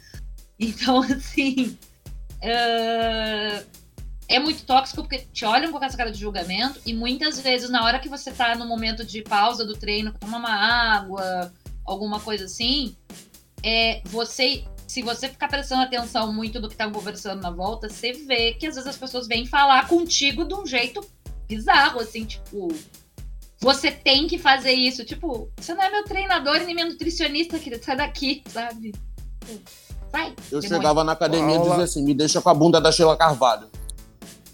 Então, assim. ah, é muito tóxico porque te olham com essa cara de julgamento e muitas vezes, na hora que você tá no momento de pausa do treino, tomar uma água, alguma coisa assim, é, você. Se você ficar prestando atenção muito do que tá conversando na volta, você vê que às vezes as pessoas vêm falar contigo de um jeito bizarro, assim, tipo. Você tem que fazer isso. Tipo, você não é meu treinador e nem meu nutricionista, querido. Sai daqui, sabe? Sai. Eu demônio. chegava na academia e dizia assim: me deixa com a bunda da Sheila Carvalho.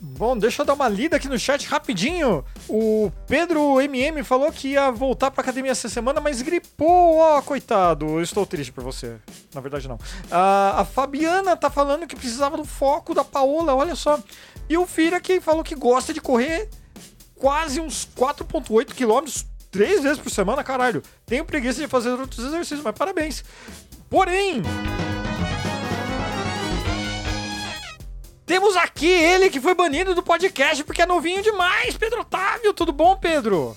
Bom, deixa eu dar uma lida aqui no chat rapidinho. O Pedro MM falou que ia voltar pra academia essa semana, mas gripou. Ó, coitado. Eu estou triste por você. Na verdade, não. Ah, a Fabiana tá falando que precisava do foco da Paola, olha só. E o Fira que falou que gosta de correr quase uns 4,8 quilômetros três vezes por semana, caralho. Tenho preguiça de fazer outros exercícios, mas parabéns. Porém. Temos aqui ele que foi banido do podcast porque é novinho demais, Pedro Otávio. Tudo bom, Pedro?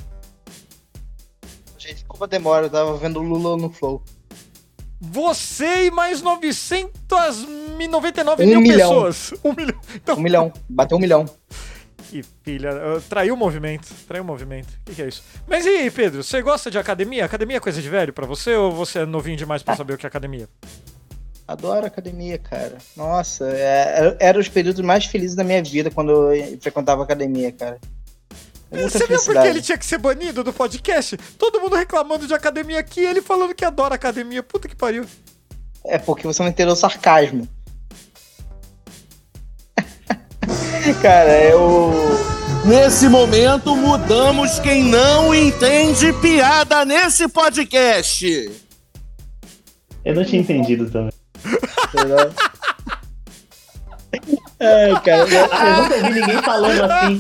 Gente, desculpa a demora, eu tava vendo o Lula no Flow. Você e mais 999 Um mil milhão. pessoas. Um milhão. Então, Um milhão, bateu um milhão. Que filha. uh, Traiu o movimento. Traiu o movimento. O que, que é isso? Mas e aí, Pedro? Você gosta de academia? Academia é coisa de velho pra você ou você é novinho demais pra saber o que é academia? Adoro academia, cara. Nossa, é, era os períodos mais felizes da minha vida quando eu frequentava academia, cara. É muita Você viu porque ele tinha que ser banido do podcast? Todo mundo reclamando de academia aqui e ele falando que adora academia. Puta que pariu. É porque você não entendeu o sarcasmo. Cara, eu. Nesse momento, mudamos quem não entende piada nesse podcast. Eu não tinha entendido também. Ai, cara, eu- Eu nunca ouvi ninguém falando assim.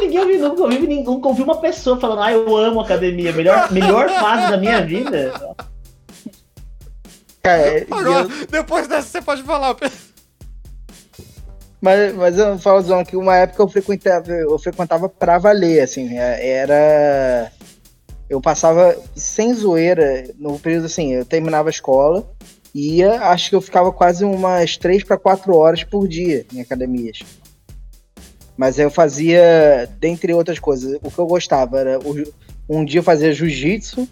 Ninguém ouviu, nunca ouvi, ninguém- nunca ouvi uma pessoa falando, ah, eu amo academia, melhor, melhor fase da minha vida. cara, é, Agora, eu- depois dessa, você pode falar. Pedro. Mas, mas eu falo, Zão, que uma época eu frequentava, eu frequentava pra valer, assim, é- era. Eu passava sem zoeira, no período assim, eu terminava a escola, ia, acho que eu ficava quase umas 3 para 4 horas por dia em academias. Mas eu fazia, dentre outras coisas, o que eu gostava era. um dia eu fazia jiu-jitsu,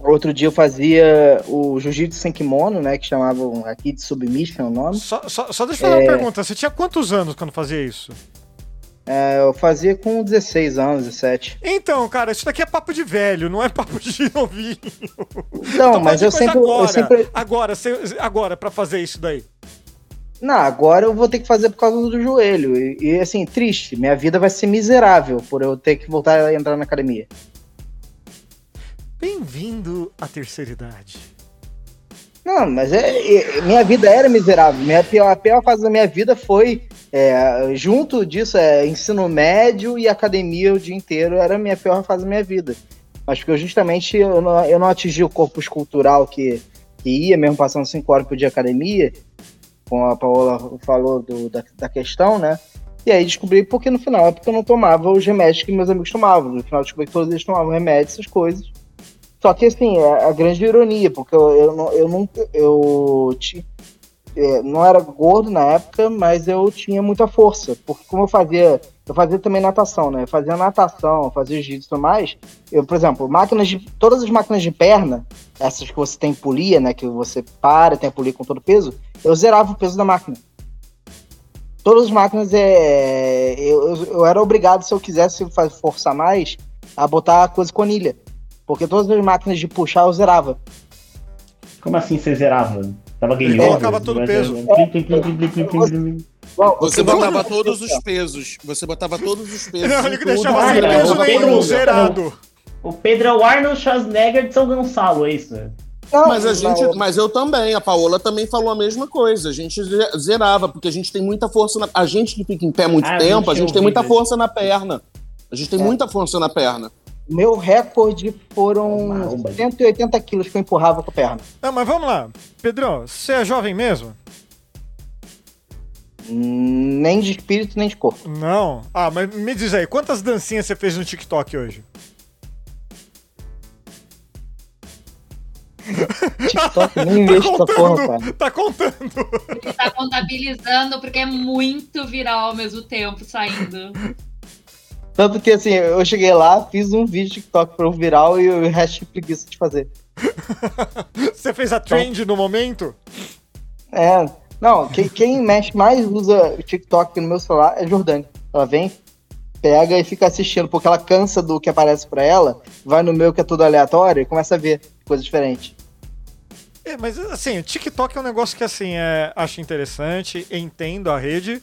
outro dia eu fazia o jiu-jitsu sem kimono, né, que chamavam aqui de submission o nome. Só, só, só deixa eu fazer uma pergunta. Você tinha quantos anos quando fazia isso? É, eu fazia com 16 anos, 17. Então, cara, isso daqui é papo de velho, não é papo de novinho. Não, mas eu sempre, Agora, eu sempre. agora, agora, pra fazer isso daí. Não, agora eu vou ter que fazer por causa do joelho. E, e, assim, triste. Minha vida vai ser miserável por eu ter que voltar a entrar na academia. Bem-vindo à terceira idade. Não, mas é, é- minha vida era miserável. Minha pior, a pior fase da minha vida foi. é, junto disso, é ensino médio e academia o dia inteiro. Era a minha pior fase da minha vida. Mas porque eu, justamente eu não, eu não atingi o corpo escultural que, que ia, mesmo passando cinco horas por dia de academia, como a Paola falou do- da, da questão, né? E aí descobri porque no final é porque eu não tomava os remédios que meus amigos tomavam. No final descobri que todos eles tomavam remédios, essas coisas. Só que assim, é a grande ironia, porque eu, eu, não- eu nunca. Eu ti- é, não era gordo na época, mas eu tinha muita força. Porque como eu fazia. Eu fazia também natação, né? Eu fazia natação, fazia jiu-jitsu e tudo mais. Eu, por exemplo, máquinas de. Todas as máquinas de perna, essas que você tem polia, né? Que você para, tem polia com todo o peso, eu zerava o peso da máquina. Todas as máquinas é. Eu, eu, eu era obrigado, se eu quisesse forçar mais, a botar a coisa conilha. Porque todas as máquinas de puxar eu zerava. Como assim você zerava? Tava game Ele over? colocava todo o peso. Você botava todos os pesos. Você botava todos os pesos. Não, ele deixava Ah, sem não, peso o nenhum, Pedro- zerado. O Pedro é o Arnold Schwarzenegger de São Gonçalo, é isso? Não, Mas a gente, não, mas eu também, a Paola também falou a mesma coisa. A gente ze- zerava, porque a gente tem muita força na. A gente que fica em pé muito Ah, a tempo, a gente gente tem muita força na perna. A gente tem É. muita força na perna. Meu recorde foram Maromba. 180 quilos que eu empurrava com a perna. Não, mas vamos lá. Pedrão, você é jovem mesmo? Nem de espírito, nem de corpo. Não. Ah, mas me diz aí, quantas dancinhas você fez no TikTok hoje? TikTok, nem mexo essa porra, cara. Tá contando. Ele tá contabilizando porque é muito viral ao mesmo tempo saindo. Tanto que assim, eu cheguei lá, fiz um vídeo TikTok pro viral e o resto preguiça de fazer. Você fez a trend no momento? É. Não, quem, quem mexe mais usa o TikTok no meu celular é Jordane. Ela vem, pega e fica assistindo, porque ela cansa do que aparece pra ela, vai no meu que é tudo aleatório e começa a ver coisas diferentes. É, mas assim, o TikTok é um negócio que assim, é, acho interessante, entendo a rede.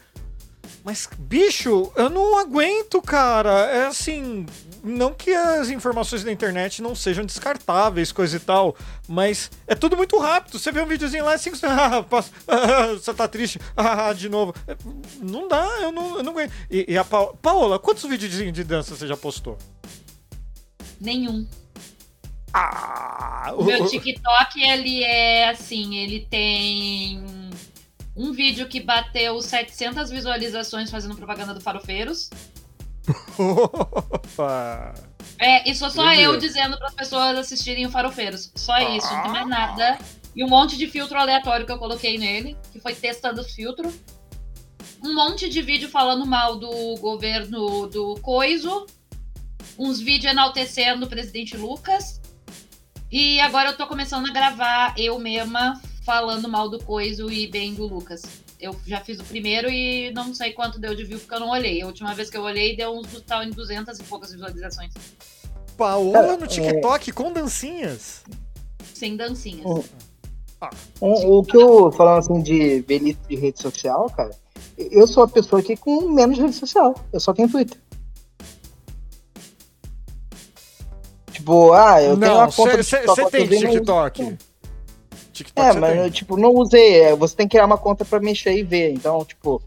Mas, bicho, eu não aguento, cara. É assim. Não que as informações da internet não sejam descartáveis, coisa e tal, mas é tudo muito rápido. Você vê um videozinho lá, é cinco ah, ah, você tá triste, ah, de novo. É, Não dá, eu não, eu não aguento. E, e a Pa- Paola, quantos videozinhos de dança você já postou? Nenhum. Ah, O meu TikTok, ele é assim, ele tem um vídeo que bateu 700 visualizações fazendo propaganda do Farofeiros. Opa. É, e sou só eu dizendo para as pessoas assistirem o Farofeiros. Só isso, não tem mais nada. E um monte de filtro aleatório que eu coloquei nele, que foi testando os filtros. Um monte de vídeo falando mal do governo do Coiso. Uns vídeos enaltecendo o presidente Lucas. E agora eu tô começando a gravar eu mesma falando mal do Coiso e bem do Lucas. Eu já fiz o primeiro e não sei quanto deu de view porque eu não olhei. A última vez que eu olhei deu uns tal em 200 e poucas visualizações. Paola no TikTok com dancinhas. Sem dancinhas. Hum. O, o que eu falando assim de velhice de rede social, cara, eu sou a pessoa aqui com menos rede social. Eu só tenho Twitter. Tipo, ah, eu tenho não, uma conta do você TikTok, tem vi no- TikTok. TikTok É, mas eu, tipo, não usei. é, Você tem que criar uma conta pra mexer e ver. Então, tipo,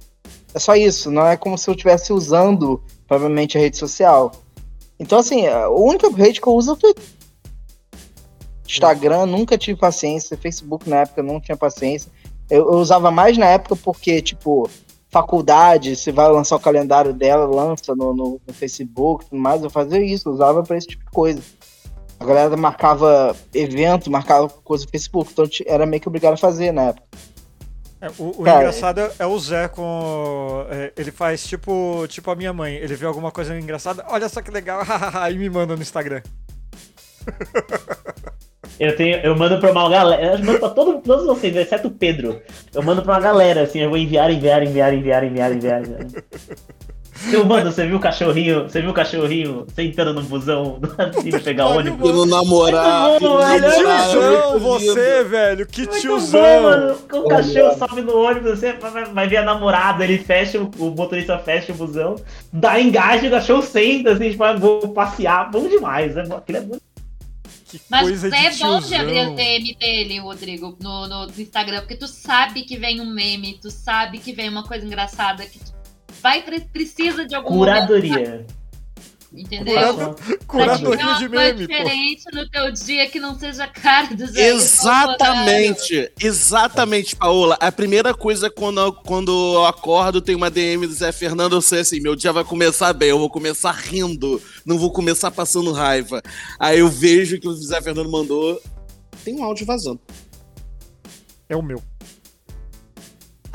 é só isso. Não é como se eu estivesse usando, provavelmente, a rede social. Então, assim, a única rede que eu uso é o Twitter. Instagram, nunca tive paciência. Facebook, na época, não tinha paciência. Eu, eu usava mais na época porque, tipo, faculdade, você vai lançar o calendário dela, lança no, no, no Facebook e tudo mais. Eu fazia isso, usava pra esse tipo de coisa. A galera marcava evento, marcava coisa no Facebook, então era meio que obrigado a fazer na época. É, o o Cara, engraçado é o Zé com. é, ele faz tipo, tipo a minha mãe. Ele vê alguma coisa engraçada, olha só que legal, e me manda no Instagram. Eu, tenho, eu mando pra uma galera. Eu mando pra todo, todos vocês, exceto o Pedro. Eu mando pra uma galera, assim, eu vou enviar, enviar, enviar, enviar, enviar, enviar. enviar. Eu mando, você viu o cachorrinho? Você viu o cachorrinho sentando no busão indo pegar ônibus? Pelo namorado. Muito bom, pelo velho. Que tiozão muito você, velho! Que Muito tiozão! bom, mano. O cachorro sobe no ônibus, você vai, vai ver a namorada, ele fecha, o o motorista fecha o busão, dá engaje, o cachorro senta, assim, tipo, ah, vou passear. Bom demais, é, bom, aquilo é bom. Que Mas coisa é de bom de abrir o DM dele, Rodrigo, no, no Instagram, porque tu sabe que vem um meme, tu sabe que vem uma coisa engraçada, que tu vai pre- precisa de algum momento, Curadoria. entendeu? Curado- Curadoria de meme, pô. diferente no teu dia que não seja cara do Zé. Exatamente, exatamente, Paola. A primeira coisa quando eu, quando eu acordo, tem uma DM do Zé Fernando, eu sei assim, meu dia vai começar bem, eu vou começar rindo, não vou começar passando raiva. Aí eu vejo que o Zé Fernando mandou, tem um áudio vazando. É o meu.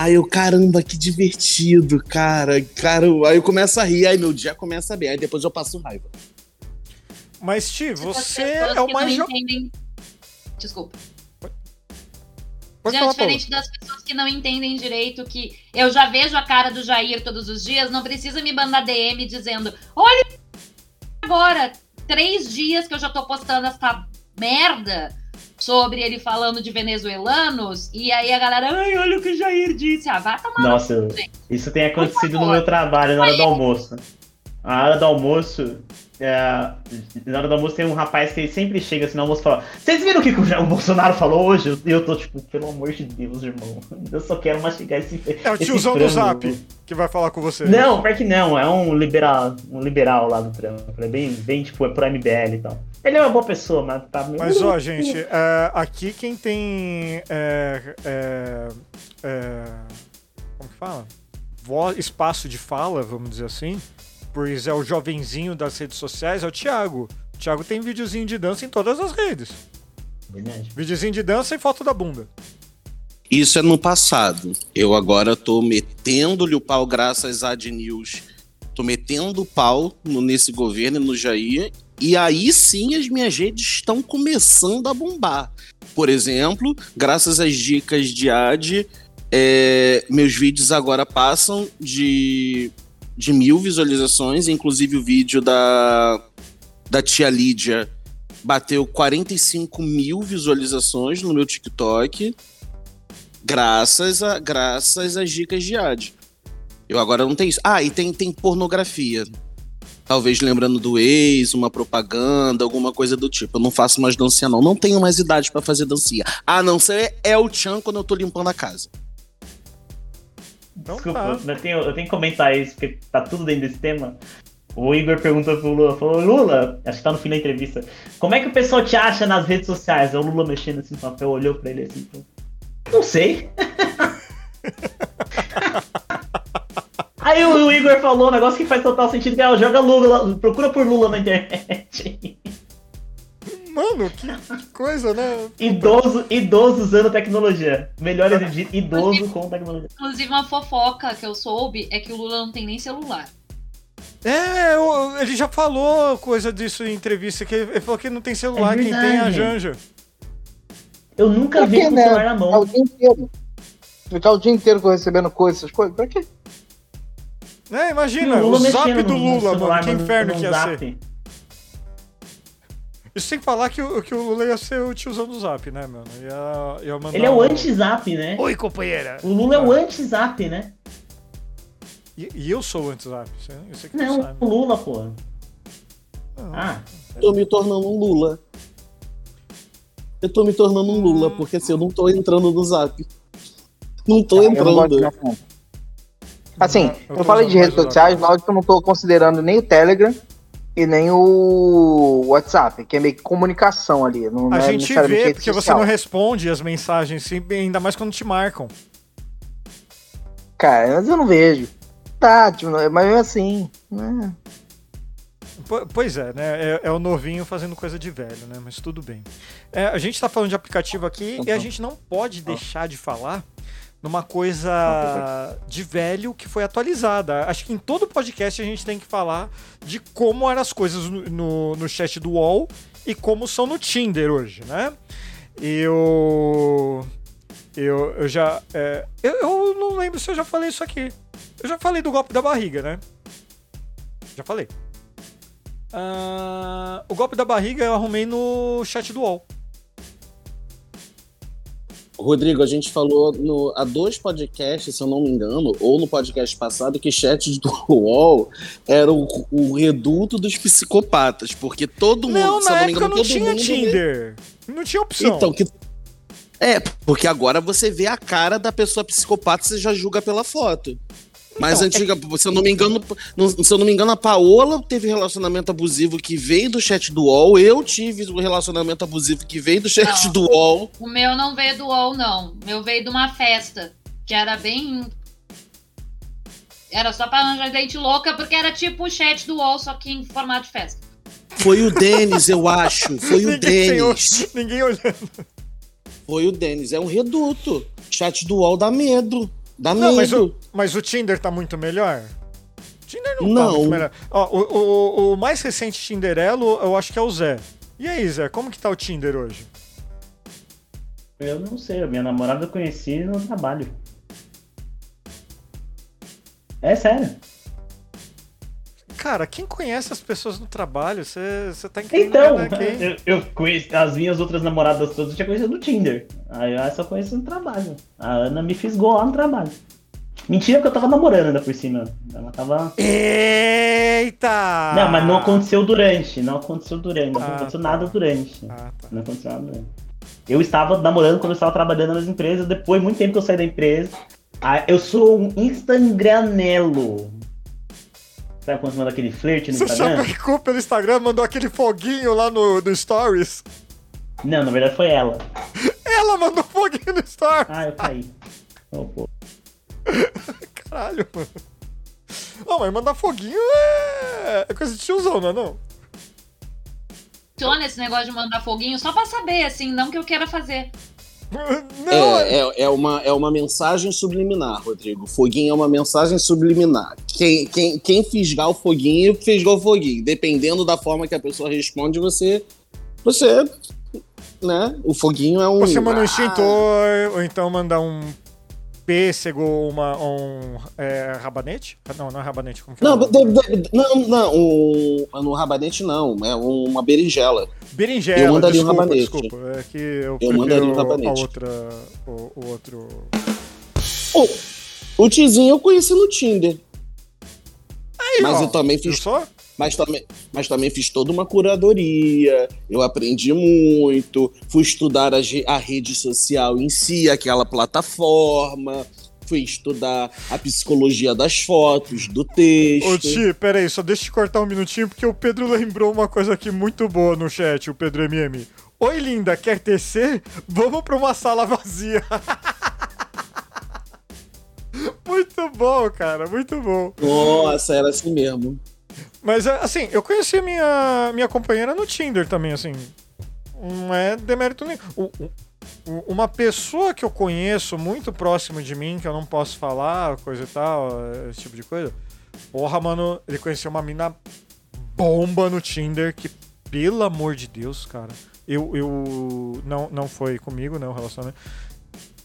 Aí eu, caramba, que divertido, cara. cara aí eu começo a rir, aí meu dia começa bem, aí depois eu passo raiva. Mas, Ti, você pessoas é o mais não jovem. entendem- Desculpa. Pode Já falar, Paola. diferente das pessoas que não entendem direito que eu já vejo a cara do Jair todos os dias, não precisa me mandar DM dizendo, olha agora, três dias que eu já tô postando essa merda sobre ele falando de venezuelanos, e aí a galera, ai, olha o que o Jair disse. Ah, vai tomar no Nossa, eu- isso tem acontecido no meu trabalho na hora do almoço. Na hora do almoço, é, na hora do almoço tem um rapaz que sempre chega assim no almoço e fala: Vocês viram o que o Bolsonaro falou hoje? E eu tô tipo, pelo amor de Deus, irmão. Eu só quero mastigar esse. É o tiozão do frango." Zap que vai falar com você. Não, pior que não, é um liberal, um liberal lá do trampo. É bem, bem tipo, é pro MBL e tal. Ele é uma boa pessoa, mas tá meio. Mas, ó, gente, é, aqui quem tem. é, é, é, como que fala? Voz, espaço de fala, vamos dizer assim. Pois é o jovenzinho das redes sociais, é o Thiago. O Thiago tem videozinho de dança em todas as redes. Verdade. Videozinho de dança e foto da bunda. Isso é no passado. Eu agora tô metendo-lhe o pau graças à Ad News. Tô metendo o pau no- nesse governo e no Jair. E aí sim as minhas redes estão começando a bombar. Por exemplo, graças às dicas de Ad, é, meus vídeos agora passam de, de mil visualizações. Inclusive o vídeo da, da tia Lídia bateu 45 mil visualizações no meu TikTok. Graças, a, graças às dicas de Ad. Eu agora não tenho isso. Ah, e tem, tem pornografia. Talvez lembrando do ex, uma propaganda, alguma coisa do tipo. Eu não faço mais dancinha, não. Não tenho mais idade pra fazer dancinha. A não ser é o Chan quando eu tô limpando a casa. Desculpa, tá. eu, tenho, eu tenho que comentar isso, porque tá tudo dentro desse tema. O Igor perguntou pro Lula, falou, Lula, acho que tá no fim da entrevista, como é que o pessoal te acha nas redes sociais? Aí o Lula mexendo assim no papel, olhou pra ele assim, falou, não sei. Aí o, o Igor falou um negócio que faz total sentido, que é, joga Lula, procura por Lula na internet. Mano, que, que coisa, né? Idoso, idoso usando tecnologia. Melhor dito, idoso com tecnologia. Inclusive, uma fofoca que eu soube é que o Lula não tem nem celular. É, eu- ele já falou coisa disso em entrevista, que ele falou que não tem celular, É quem tem é a. Janja. Eu nunca vi com o né? celular na Ficar o mão. dia inteiro. Ficar o dia inteiro recebendo coisas, essas coisas. Pra quê? É, imagina, o zap do no- no Lula, celular, mano, que no- inferno no que ia zap. ser. Isso sem falar que o, que o Lula ia ser o tiozão do zap, né, mano? Ia, ia mandar Ele é o anti-zap, né? Oi, companheira! O Lula é o anti-zap, né? E, e eu sou o anti-zap, eu sei que Não, sabe. o Lula, pô. Ah, Tô me tornando um Lula. Eu tô me tornando um Lula, porque assim, eu não tô entrando no zap. Não tô Eu de entrando. fonte. Assim, Eu eu, falei de redes sociais, Zap. mas eu não tô considerando nem o Telegram e nem o WhatsApp, que é meio que comunicação ali. Não A é gente vê porque você social. não responde as mensagens, ainda mais quando te marcam. Cara, mas eu não vejo. Tá, tipo, mas assim, né? Po- Pois é, né? É, é o novinho fazendo coisa de velho, né? Mas tudo bem. É, a gente tá falando de aplicativo aqui e a gente não pode deixar de falar numa coisa de velho que foi atualizada. Acho que em todo podcast a gente tem que falar de como eram as coisas no, no, no chat do UOL e como são no Tinder hoje, né? Eu. Eu, eu já. é, eu, eu não lembro se eu já falei isso aqui. Eu já falei do golpe da barriga, né? Já falei. Ah, o golpe da barriga eu arrumei no chat do UOL. Rodrigo, a gente falou no, há dois podcasts, se eu não me engano, ou no podcast passado, que chat do UOL era o, o reduto dos psicopatas, porque todo mundo, Não, na não época engano, não tinha Tinder. Não tinha opção. Então, que. É, porque agora você vê a cara da pessoa psicopata e você já julga pela foto. Mas Então, antiga, se eu não me engano, se eu não me engano, a Paola teve relacionamento abusivo que veio do chat do UOL. Eu tive um relacionamento abusivo que veio do chat Não. do UOL. O meu não veio do UOL, não. O meu veio de uma festa, que era bem. Era só pra arranjar gente louca, porque era tipo o chat do UOL, só que em formato de festa. Foi o Denis, eu acho. Foi o Denis. Ninguém olhando. Foi o Denis. É um reduto. Chat do UOL dá medo. Dá Não, mas medo. o, mas o Tinder tá muito melhor? O Tinder não, tá Não. muito melhor. Ó, o, o, o mais recente Tinderelo, eu acho que é o Zé. E aí, Zé, como que tá o Tinder hoje? eu não sei, a minha namorada eu conheci no trabalho. É sério. Cara, quem conhece as pessoas no trabalho? Você você tá entendendo Então, né, quem? eu, eu conheci, as minhas outras namoradas todas eu tinha conhecido no Tinder. Aí eu só conheci no trabalho. A Ana me fisgou lá no trabalho. Mentira que eu tava namorando ainda por cima. Ela tava. Eita! Não, mas não aconteceu durante. Não aconteceu durante. Não Ah, aconteceu tá. nada durante. Ah, tá. Não aconteceu nada durante. Eu estava namorando quando eu estava trabalhando nas empresas. Depois, muito tempo que eu saí da empresa. Ah, eu sou um Instagramelo. Sabe quando você manda aquele flerte no Você Instagram? chamou pelo Instagram, mandou aquele foguinho lá no, no Stories. Não, na verdade foi ela. Ela mandou foguinho no Stories. Ah, eu caí. Oh, pô. Caralho, mano. Não, mas mandar foguinho é, é coisa de tiozão, não é não? Funciona esse negócio de mandar foguinho só pra saber, assim, não que eu queira fazer. Não, É, é, é, uma, é uma mensagem subliminar, Rodrigo. Foguinho é uma mensagem subliminar. Quem, quem, quem fisgar o foguinho, fisgou o foguinho. Dependendo da forma que a pessoa responde, você. Você. Né? O foguinho é um. Você manda um Ah, extintor, ou então manda um pêssego, uma, um é, rabanete? Não, não é rabanete, como que é? Não, o nome? de- de- não, não, um, no rabanete não, é uma berinjela. Berinjela, Eu mandaria um desculpa, rabanete. desculpa. É que eu, Eu mandaria um a rabanete. outra, o, o outro... O, o Tizinho eu conheci no Tinder, Aí, Mas ó, eu também fiz- só? Mas também, mas também fiz toda uma curadoria. Eu aprendi muito, fui estudar a, a rede social em si, aquela plataforma. fui estudar a psicologia das fotos, do texto. Ô, Ti, peraí, só deixa eu te cortar um minutinho, porque o Pedro lembrou uma coisa aqui muito boa no chat, o Pedro MM. Oi, linda, quer tecer? Vamos pra uma sala vazia. muito bom, cara, muito bom. Nossa, era assim mesmo. Mas, assim, eu conheci minha, minha companheira no Tinder também, assim. Não é demérito nenhum. O- o- uma pessoa que eu conheço muito próximo de mim, que eu não posso falar, coisa e tal, esse tipo de coisa. Porra, mano, ele conheceu uma mina bomba no Tinder que, pelo amor de Deus, cara. Eu. eu não, não foi comigo, né? O relacionamento.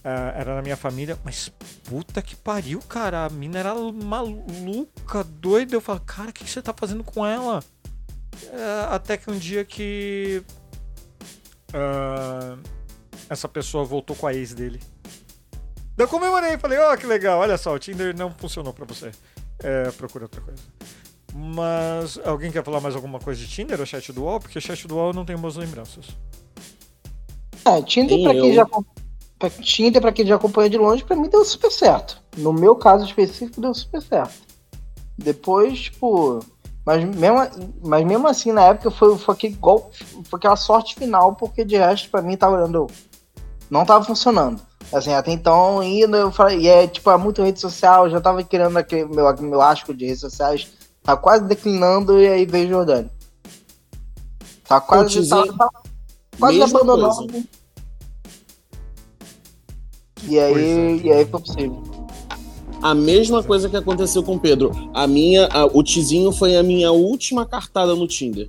Ah, era na minha família, mas puta que pariu, cara. A mina era maluca, doida. Eu falo, cara, o que, que você tá fazendo com ela? É, até que um dia que. ah, essa pessoa voltou com a ex dele. Daí Eu comemorei, falei, ó, que legal, olha só, o Tinder não funcionou pra você. É, procura outra coisa. Mas alguém quer falar mais alguma coisa de Tinder ou chat do UOL? Porque chat do UOL eu não tenho boas lembranças. Ah, Tinder Nem pra quem eu. já pra- Tinder pra quem já acompanha de longe, pra mim deu super certo. No meu caso específico deu super certo. Depois, tipo, mas mesmo, mas mesmo assim na época foi, foi, aquele gol, foi aquela sorte final, porque de resto pra mim tava olhando não tava funcionando. Assim, até então, indo, eu falei, e é tipo, é muito rede social, eu já tava criando aquele meu, meu asco de redes sociais, tá quase declinando, e aí veio Jordânia. Tá quase, dizer, tá, tá quase abandonando. E aí, coisa. e aí foi possível. A mesma coisa que aconteceu com o Pedro. A minha, a- o Tizinho foi a minha última cartada no Tinder.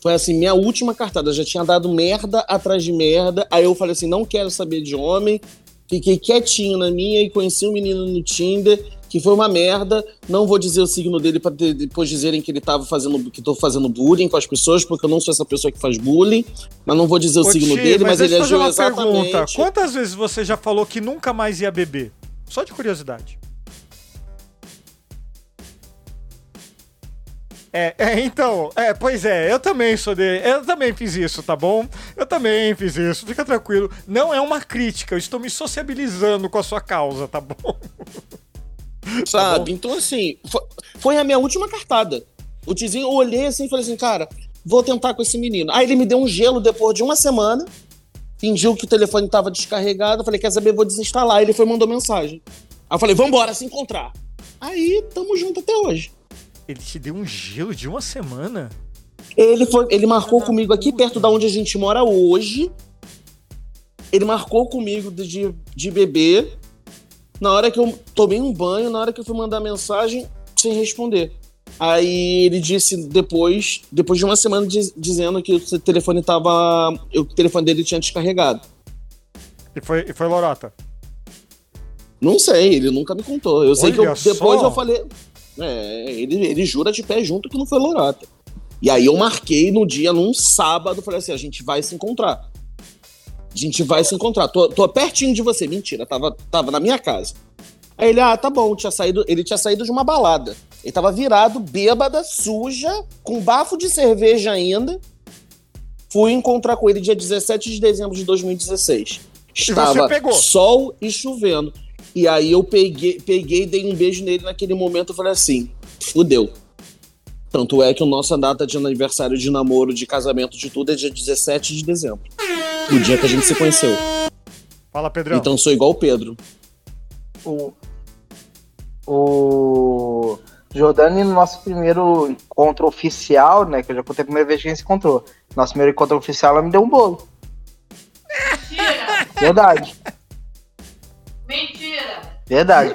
Foi assim, minha última cartada. Eu já tinha dado merda atrás de merda. Aí eu falei assim: não quero saber de homem. Fiquei quietinho na minha e conheci um menino no Tinder que foi uma merda. Não vou dizer o signo dele para depois dizerem que ele tava fazendo que tô fazendo bullying com as pessoas, porque eu não sou essa pessoa que faz bullying. Mas não vou dizer o Ô, signo Ti, dele, mas, deixa ele agiu uma exatamente. pergunta. Quantas vezes você já falou que nunca mais ia beber? Só de curiosidade. É, é, então, é, pois é, eu também sou de. Eu também fiz isso, tá bom? Eu também fiz isso, fica tranquilo. Não é uma crítica, eu estou me sociabilizando com a sua causa, tá bom? Sabe? Então, assim, foi, foi a minha última cartada. O Tizinho, eu olhei assim e falei assim, cara, vou tentar com esse menino. Aí ele me deu um gelo depois de uma semana, fingiu que o telefone tava descarregado. Eu falei, quer saber, vou desinstalar. Aí ele foi e mandou mensagem. Aí eu falei, vambora, se encontrar. Aí, tamo junto até hoje. Ele te deu um gelo de uma semana? Ele, foi, ele marcou comigo aqui perto da onde a gente mora hoje. Ele marcou comigo de, de, de beber. Na hora que eu tomei um banho, na hora que eu fui mandar mensagem, sem responder. Aí ele disse depois, depois de uma semana, diz- dizendo que o telefone tava. O telefone dele tinha descarregado. E foi, e foi lorota. Não sei, ele nunca me contou. Eu sei que eu- Olha depois só. eu falei. É, ele, ele jura de pé junto que não foi lorata. E aí eu marquei no dia, num sábado, falei assim: a gente vai se encontrar. A gente vai se encontrar. Tô, tô pertinho de você. Mentira, tava, tava na minha casa. Aí ele, ah, tá bom, tinha saído, ele tinha saído de uma balada. Ele tava virado, bêbada, suja, com bafo de cerveja ainda. Fui encontrar com ele dia 17 de dezembro de 2016. Estava pegou? sol e chovendo. E aí eu peguei, peguei, dei um beijo nele naquele momento e falei assim: fudeu. Tanto é que a nossa data de aniversário de namoro, de casamento, de tudo é dia 17 de dezembro. O dia que a gente se conheceu. Fala, Pedrão. Então sou igual o Pedro. O, o Jordani, no nosso primeiro encontro oficial, né? Que eu já contei a primeira vez que a gente se encontrou. Nosso primeiro encontro oficial, ela me deu um bolo. Mentira! Verdade, Mentira! verdade.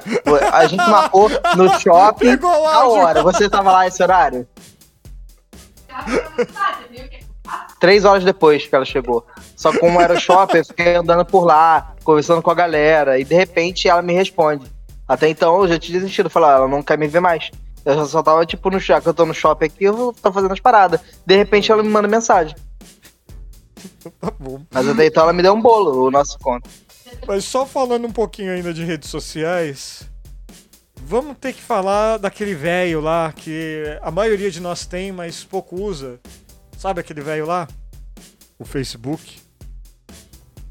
A gente marcou no shopping Pegou o a áudio. hora. Você tava lá esse horário? Ah, você viu que Três horas depois que ela chegou. Só como era shopping, eu fiquei andando por lá, conversando com a galera, e de repente ela me responde. Até então eu já tinha desistido, falar, ela não quer me ver mais. Eu já só tava tipo no shopping, eu tô no shopping aqui, eu vou tô fazendo as paradas. De repente ela me manda mensagem. Tá bom. Mas até então ela me deu um bolo, o nosso conto. Mas só falando um pouquinho ainda de redes sociais, vamos ter que falar daquele velho lá que a maioria de nós tem, mas pouco usa. Sabe aquele velho lá? O Facebook.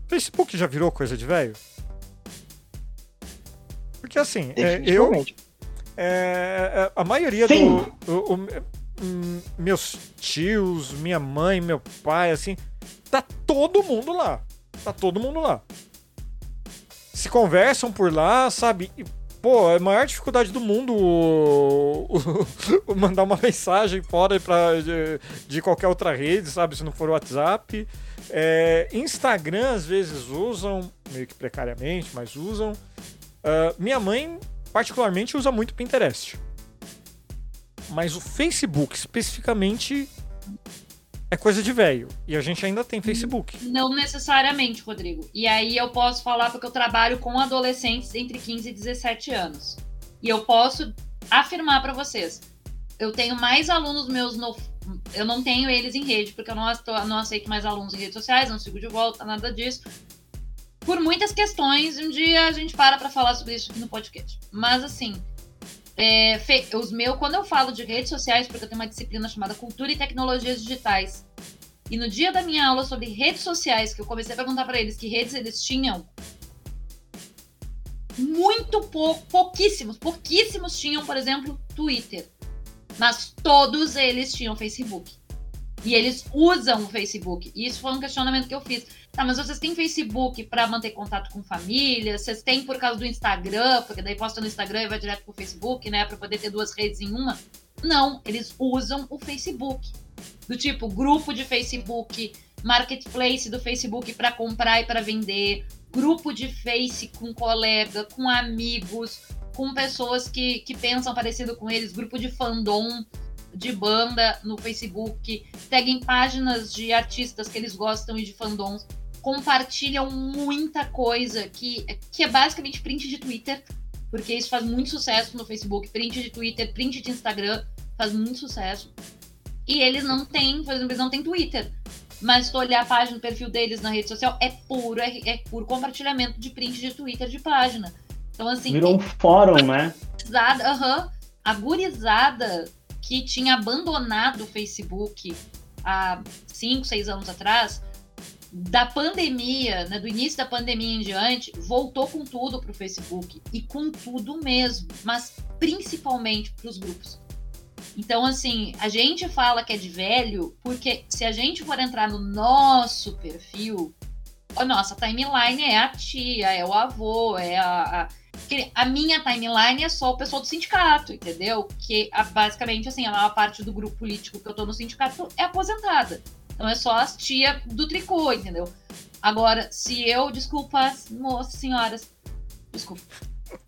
Facebook já virou coisa de velho? Porque assim, é, eu, é, é, a maioria Sim. do. o- o- meus tios, minha mãe, meu pai, assim, tá todo mundo lá. Tá todo mundo lá. Se conversam por lá, sabe? Pô, é a maior dificuldade do mundo o- o- o mandar uma mensagem fora pra, de, de qualquer outra rede, sabe? Se não for o WhatsApp. É, Instagram às vezes usam, meio que precariamente, mas usam. Ah, minha mãe, particularmente, usa muito Pinterest. Mas o Facebook, especificamente, é coisa de velho. E a gente ainda tem Facebook. Não necessariamente, Rodrigo. E aí eu posso falar porque eu trabalho com adolescentes entre 15 e 17 anos. E eu posso afirmar pra vocês. Eu tenho mais alunos meus no. Eu não tenho eles em rede, porque eu não, não aceito mais alunos em redes sociais, não sigo de volta, nada disso. Por muitas questões, um dia a gente para pra falar sobre isso aqui no podcast. Mas assim, é, os meus, quando eu falo de redes sociais, porque eu tenho uma disciplina chamada Cultura e Tecnologias Digitais, e no dia da minha aula sobre redes sociais, que eu comecei a perguntar para eles que redes eles tinham, muito pouquíssimos, pouquíssimos tinham, por exemplo, Twitter. Mas todos eles tinham Facebook. E eles usam o Facebook. E isso foi um questionamento que eu fiz. Tá, mas vocês têm Facebook para manter contato com família? Vocês têm por causa do Instagram? Porque daí posta no Instagram e vai direto pro Facebook, né? Para poder ter duas redes em uma? Não, eles usam o Facebook. Do tipo, grupo de Facebook, marketplace do Facebook para comprar e para vender, grupo de Face com colega, com amigos, com pessoas que, que pensam parecido com eles, grupo de fandom de banda no Facebook, seguem páginas de artistas que eles gostam e de fandoms, compartilham muita coisa que, que é basicamente print de Twitter, porque isso faz muito sucesso no Facebook, print de Twitter, print de Instagram, faz muito sucesso. E eles não têm, por exemplo, eles não têm Twitter. Mas se tu olhar a página, o perfil deles na rede social, é puro, é, é puro compartilhamento de print de Twitter de página. Então, assim, Virou um fórum, né? aham, a gurizada que tinha abandonado o Facebook há 5, 6 anos atrás, da pandemia, né, do início da pandemia em diante, voltou com tudo pro Facebook. E com tudo mesmo, mas principalmente pros grupos. Então, assim, a gente fala que é de velho, porque se a gente for entrar no nosso perfil, a nossa timeline é a tia, é o avô, é a, a que a minha timeline é só o pessoal do sindicato, entendeu? Que basicamente, assim, a maior parte do grupo político que eu tô no sindicato é aposentada. Então é só as tia do tricô, entendeu? Agora, se eu, desculpa, moças, senhoras, desculpa.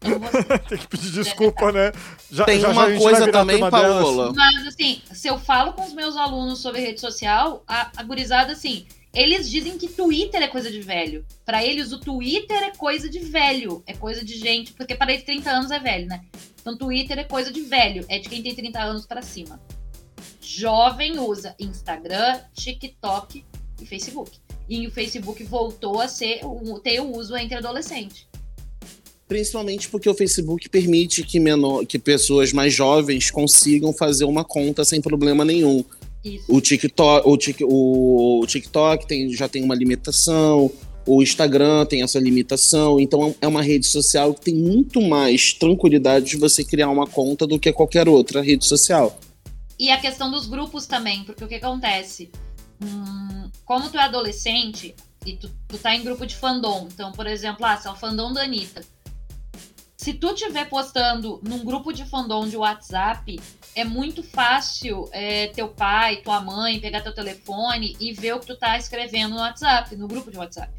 Tem que pedir desculpa, né? Já, Tem já, já uma gente coisa também, turma delas. Paola. Mas assim, se eu falo com os meus alunos sobre rede social, a, a gurizada, assim, eles dizem que Twitter é coisa de velho. Pra eles, o Twitter é coisa de velho. É coisa de gente. Porque para eles, 30 anos é velho, né? Então, Twitter é coisa de velho. É de quem tem 30 anos pra cima. Jovem usa Instagram, TikTok e Facebook. E o Facebook voltou a ser ter o uso entre adolescente. Principalmente porque o Facebook permite que, menor, que pessoas mais jovens consigam fazer uma conta sem problema nenhum. Isso. O TikTok, o, o TikTok tem, já tem uma limitação, o Instagram tem essa limitação, então é uma rede social que tem muito mais tranquilidade de você criar uma conta do que qualquer outra rede social. E a questão dos grupos também, porque o que acontece? Hum, como tu é adolescente e tu, tu tá em grupo de fandom, então, por exemplo, ah, se é o fandom da Anitta. Se tu estiver postando num grupo de fandom de WhatsApp, é muito fácil é, teu pai, tua mãe pegar teu telefone e ver o que tu tá escrevendo no WhatsApp, no grupo de WhatsApp.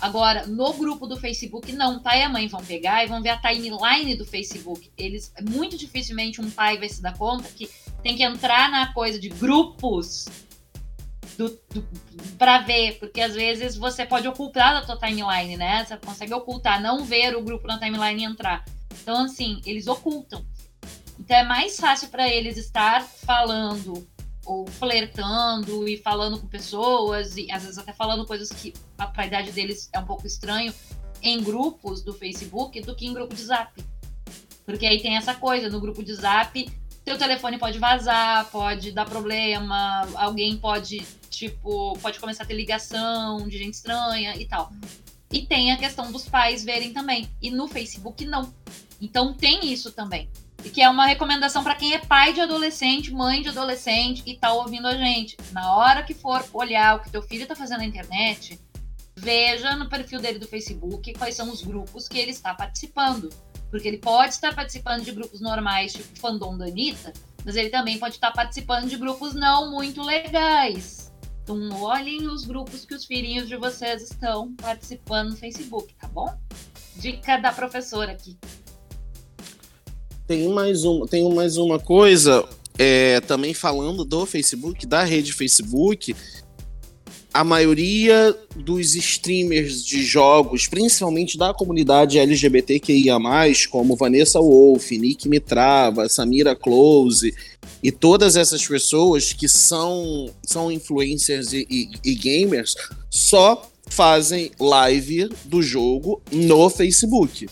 Agora, no grupo do Facebook, não. Pai e a mãe vão pegar e vão ver a timeline do Facebook. Eles, muito dificilmente um pai vai se dar conta que tem que entrar na coisa de grupos do, do, para ver, porque às vezes você pode ocultar da tua timeline, né? Você consegue ocultar, não ver o grupo na timeline entrar. Então, assim, eles ocultam. Então é mais fácil para eles estar falando ou flertando e falando com pessoas e às vezes até falando coisas que a idade deles é um pouco estranho em grupos do Facebook do que em grupo de Zap. Porque aí tem essa coisa, no grupo de Zap, teu telefone pode vazar, pode dar problema, alguém pode, tipo, pode começar a ter ligação de gente estranha e tal. E tem a questão dos pais verem também. E no Facebook, não. Então tem isso também. Que é uma recomendação para quem é pai de adolescente, mãe de adolescente e tá ouvindo a gente. Na hora que for olhar o que teu filho tá fazendo na internet, veja no perfil dele do Facebook quais são os grupos que ele está participando. Porque ele pode estar participando de grupos normais, tipo fandom da Anitta, mas ele também pode estar participando de grupos não muito legais. Então olhem os grupos que os filhinhos de vocês estão participando no Facebook, tá bom? Dica da professora aqui. Tem mais uma, tem mais uma coisa, é, também falando do Facebook, da rede Facebook, a maioria dos streamers de jogos, principalmente da comunidade LGBTQIA+, como Vanessa Wolf, Nick Mitrava, Samira Close e todas essas pessoas que são, são influencers e, e, e gamers, só fazem live do jogo no Facebook.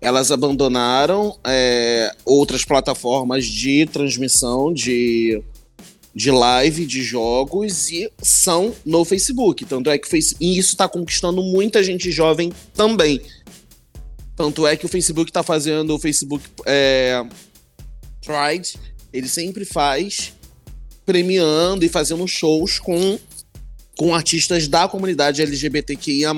Elas abandonaram é, outras plataformas de transmissão de de live de jogos e são no Facebook. Tanto é que e isso está conquistando muita gente jovem também. Tanto é que o Facebook está fazendo o Facebook é, Pride, ele sempre faz premiando e fazendo shows com, com artistas da comunidade LGBTQIA+,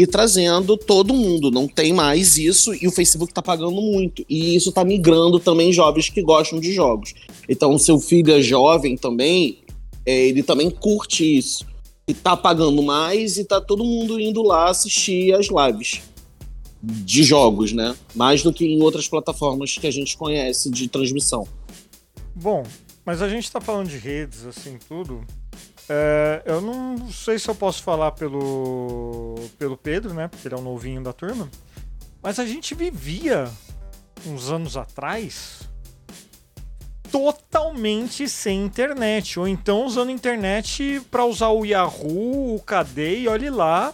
e trazendo todo mundo. Não tem mais isso e o Facebook está pagando muito. E isso está migrando também jovens que gostam de jogos. Então, seu filho é jovem também, é, ele também curte isso. E tá pagando mais e tá todo mundo indo lá assistir as lives de jogos, né? Mais do que em outras plataformas que a gente conhece de transmissão. Bom, mas a gente tá falando de redes, assim, tudo. É, eu não sei se eu posso falar pelo, pelo Pedro, né? Porque ele é o novinho da turma. Mas a gente vivia uns anos atrás totalmente sem internet. Ou então usando internet para usar o Yahoo, o KD e olhe lá,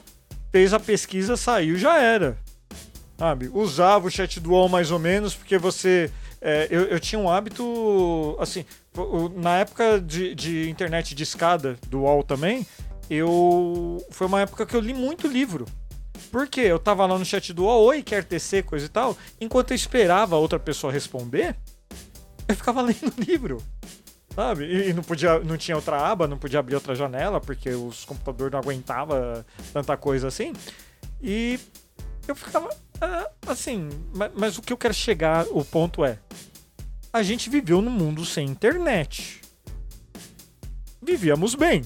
fez a pesquisa, saiu, já era. Sabe? Usava o chat do UOL mais ou menos, porque você. É, eu, eu tinha um hábito. Assim, na época de, de internet de escada do UOL também, eu foi uma época que eu li muito livro. Por quê? Eu tava lá no chat do UOL, oi, quer TC, coisa e tal. Enquanto eu esperava a outra pessoa responder, eu ficava lendo livro. Sabe? E não podia, não tinha outra aba, não podia abrir outra janela, porque os computadores não aguentavam tanta coisa assim. E eu ficava ah, assim, mas, mas o que eu quero chegar, o ponto é, a gente viveu num mundo sem internet. Vivíamos bem.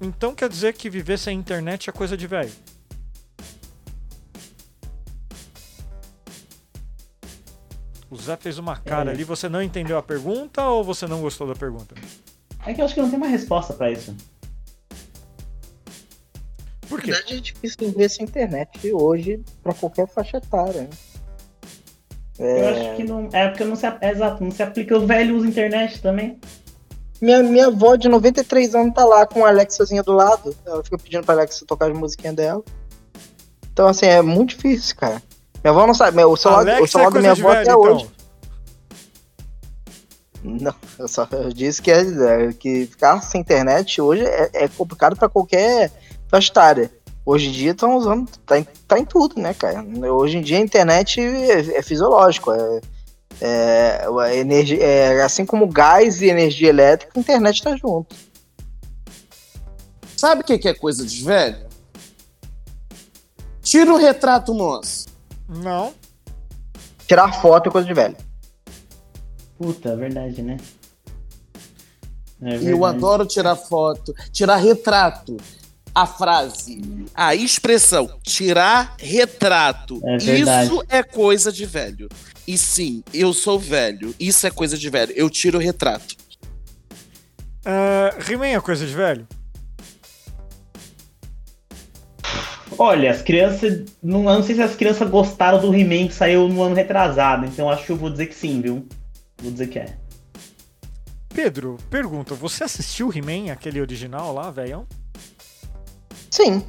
Então quer dizer que viver sem internet é coisa de velho. O Zé fez uma cara É. ali. Você não entendeu a pergunta ou você não gostou da pergunta? É que eu acho que não tem uma resposta pra isso. Por Na quê? verdade, é difícil viver sem internet hoje pra qualquer faixa etária. Né? Eu acho que não. É porque não se, é, exato, não se aplica. O velho usa internet também. Minha, minha avó de 93 anos tá lá com a Alexazinha do lado. Ela fica pedindo pra Alexa tocar as musiquinhas dela. Então, assim, é muito difícil, cara. Minha avó não sabe. O celular, o é celular da coisa minha avó velho, até então. hoje. Não, eu só eu disse que, é, é, que ficar sem internet hoje é, é complicado pra qualquer faixa etária. Hoje em dia estão usando, tá em, tá em tudo, né, cara? Hoje em dia a internet é, é fisiológico, é, é, a energia, é, assim como gás e energia elétrica, a internet tá junto. Sabe o que que é coisa de velho? Tira o retrato nosso. Não. Tirar foto é coisa de velho. Puta, é verdade, né? É E eu verdade. adoro tirar foto, tirar retrato. A frase, a expressão tirar retrato. É. Isso é coisa de velho. E sim, eu sou velho. Isso é coisa de velho. Eu tiro retrato. Uh, He-Man é coisa de velho? Olha, as crianças. Não, eu não sei se as crianças gostaram do He-Man que saiu no ano retrasado, então acho que eu vou dizer que sim, viu? Vou dizer que é. Pedro, pergunta, você assistiu He-Man, aquele original lá, velhão? Sim.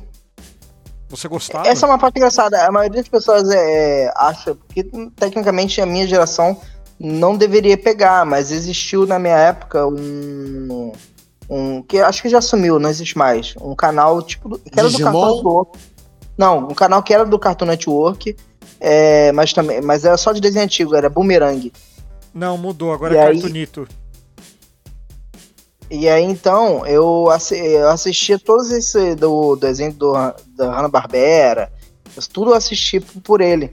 Você gostava? Essa é uma parte engraçada. A maioria das pessoas é, acha, porque tecnicamente a minha geração não deveria pegar, mas existiu na minha época um. um que acho que já sumiu, não existe mais. Um canal tipo. do- Que era do Digimon? Cartoon Network. Não, um canal que era do Cartoon Network, é, mas também, mas era só de desenho antigo, era Boomerang. Não, mudou, agora E é aí- Cartoonito. E aí então eu, assi- eu assistia todos esse do desenho do, da Hanna-Barbera, tudo eu assisti por ele.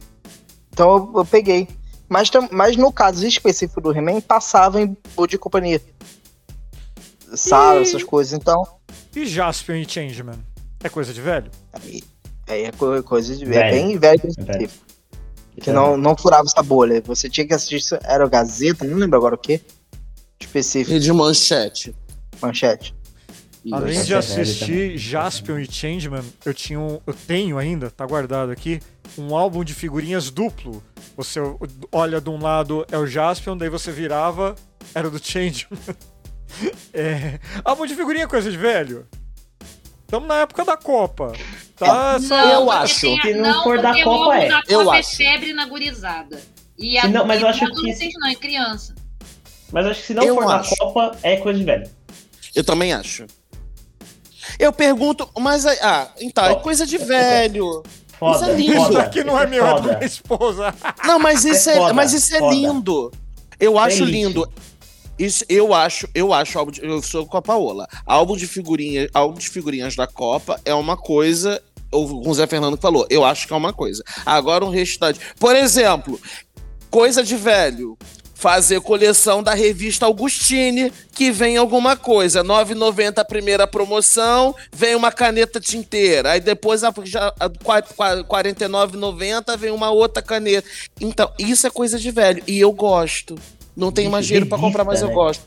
Então eu, eu peguei. Mas, mas no caso específico do He-Man, passava em de Companhia. Sala, E- essas coisas. Então, E Jaspion e Changeman? É coisa de velho? aí, aí é co- coisa de é Velho. bem velho. É velho. Que não, não furava essa bolha. Você tinha que assistir, era o Gazeta, não lembro agora o que. Específico, E de manchete. Manchete. Além de é assistir. Jaspion e Changeman, eu tinha um, eu tenho ainda, tá guardado aqui, um álbum de figurinhas duplo. Você olha de um lado é o Jaspion, daí você virava, era o do Changeman. É, álbum de figurinha é coisa de velho. Estamos na época da Copa. Tá? Essa- Não, eu acho. a- Se não for da Copa, é. da Eu Copa é acho. febre na gurizada. E Se não- mas eu acho que- não, é criança. Mas acho que se não Eu for da acho. Copa, é coisa de velho. Eu também acho. Eu pergunto, mas aí- ah, então, é coisa de velho. Foda, Isso é lindo. Isso daqui não é meu, é minha esposa. Não, mas isso é, foda, mas isso é foda. lindo. Eu acho Elite. lindo. Isso, eu acho, eu acho álbum de, eu sou com a Paola. Álbum de figurinhas, álbum de figurinhas da Copa é uma coisa, o o Zé Fernando falou, eu acho que é uma coisa. Agora um restante, por exemplo, coisa de velho. Fazer coleção da revista Augustine, que vem alguma coisa. R$ 9,90 a primeira promoção, vem uma caneta tinteira. Aí depois, a, já, R$ 49,90 vem uma outra caneta. Então, isso é coisa de velho. E eu gosto. Não tenho mais dinheiro pra Revista, comprar, mas eu né? gosto.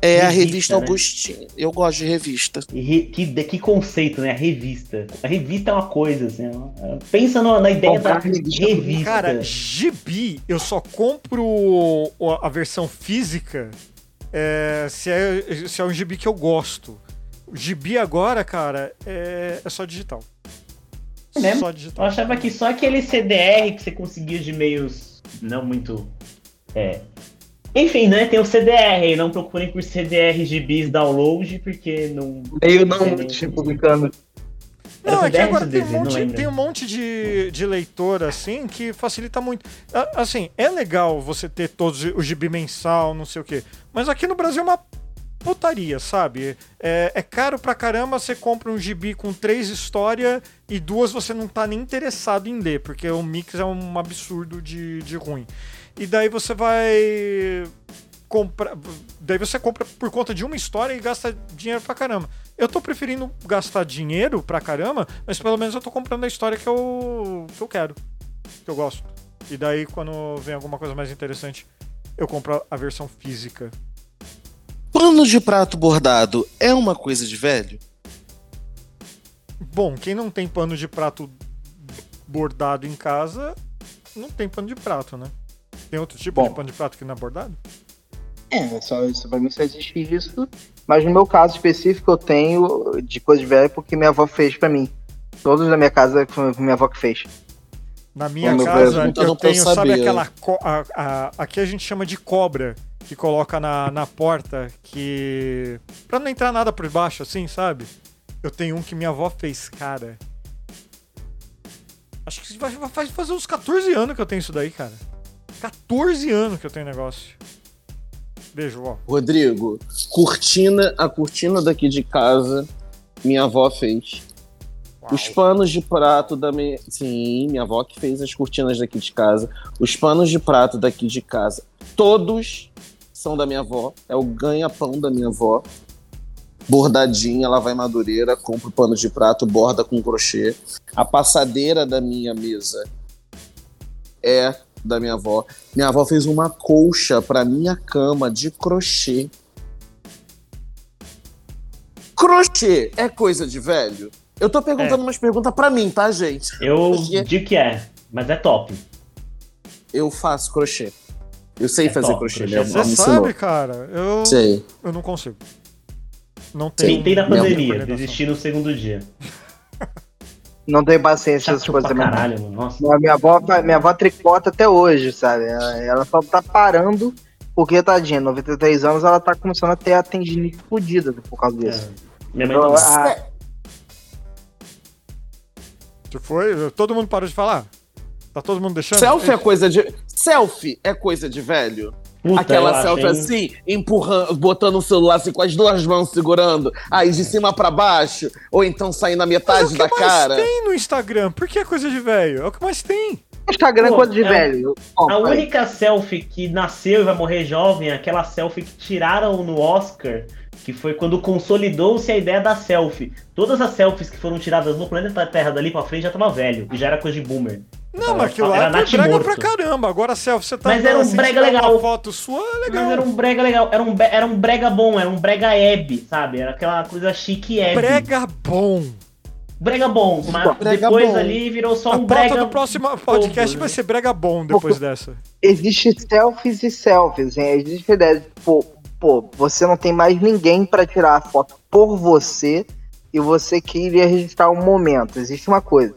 É a Revista, revista né? Augustine. Eu gosto de revista. E re- que, de- que conceito, né? A revista. A revista é uma coisa, assim. ó. Pensa no- na ideia Comprar da revista. revista. Cara, gibi, eu só compro a versão física é, se, é, se é um gibi que eu gosto. O gibi agora, cara, é, é só digital. É mesmo? Só Eu digital. achava que só aquele CDR que você conseguia de meios não muito. É. Enfim, né? Tem o CDR aí. Não procurem por CDR gibis download, porque não. Meio não Não, é que agora tem um monte, tem um monte de, de leitor assim que facilita muito. Assim, é legal você ter todos o gibi mensal, não sei o quê. Mas aqui no Brasil é uma putaria, sabe? É, é caro pra caramba, você compra um gibi com três histórias e duas você não tá nem interessado em ler, porque o mix é um absurdo de, de ruim. E daí você vai comprar. Daí você compra por conta de uma história e gasta dinheiro pra caramba. Eu tô preferindo gastar dinheiro pra caramba, mas pelo menos eu tô comprando a história que eu, que eu quero, que eu gosto. E daí quando vem alguma coisa mais interessante, eu compro a versão física. Pano de prato bordado é uma coisa de velho? Bom, quem não tem pano de prato bordado em casa, não tem pano de prato, né? Tem outro tipo Bom. de pano de prato que não é bordado? É, só, isso pra mim só existe isso. Mas no meu caso específico eu tenho de coisa de velho porque minha avó fez pra mim. Todos da minha casa foi minha avó que fez. Na minha Como casa, pergunto, eu eu tenho, sabe aquela. co- a- a- aqui a gente chama de cobra, que coloca na, na porta, que. Pra não entrar nada por baixo, assim, sabe? Eu tenho um que minha avó fez, cara. Acho que vai, vai fazer uns 14 anos que eu tenho isso daí, cara. 14 anos que eu tenho negócio. Beijo, ó. Rodrigo, cortina, a cortina daqui de casa, minha avó fez. Uau. Os panos de prato da minha. Sim, minha avó que fez as cortinas daqui de casa. Os panos de prato daqui de casa, todos são da minha avó. É o ganha-pão da minha avó. Bordadinha, ela vai madureira, compra o pano de prato, borda com crochê. A passadeira da minha mesa é da minha avó. Minha avó fez uma colcha pra minha cama de crochê. Crochê é coisa de velho? Eu tô perguntando umas perguntas pra mim, tá, gente? Eu Porque- digo que é, mas é top. Eu faço crochê. Eu sei É fazer top, crochê, crochê é Você sabe, cara, eu, Sei. eu não consigo. Não tem. Tentei na pandemia, desisti no segundo dia. Não tenho paciência essas coisas também. caralho, mano. Nossa. Minha, minha avó, minha avó tricota até hoje, sabe? Ela, ela só tá parando porque, tadinha, 93 anos, ela tá começando a ter a tendinite fodida por causa disso. É. Minha mãe Então, a- Que foi? Todo mundo parou de falar? Tá todo mundo deixando? Selfie é coisa de. Selfie é coisa de velho. Puta, Aquela selfie hein? assim, empurrando, botando o celular assim com as duas mãos segurando, aí de cima pra baixo, ou então saindo na Mas é metade o que da mais cara. tem no Instagram? Por que é coisa de velho? É o que mais tem. Instagram é Pô, coisa de é- velho. A única selfie que nasceu e vai morrer jovem é aquela selfie que tiraram no Oscar, que foi quando consolidou-se a ideia da selfie. Todas as selfies que foram tiradas no planeta Terra dali pra frente já tava velho, e já era coisa de boomer. Não, mas aquilo lá era é brega morto. pra caramba. Agora selfie, você tá Mas era um andando brega legal. uma foto sua, é legal. Mas era um brega legal, era um, era um brega bom, era um brega eb, sabe? Era aquela coisa chique eb. Brega bom. Brega bom, mas Brega depois bom. ali virou só A um pauta brega... do próximo podcast bobo, vai né? ser brega bom depois dessa. Existe selfies e selfies, hein? Existe a ideia de, pô, você não tem mais ninguém pra tirar a foto por você e você queria registrar um momento. Existe uma coisa.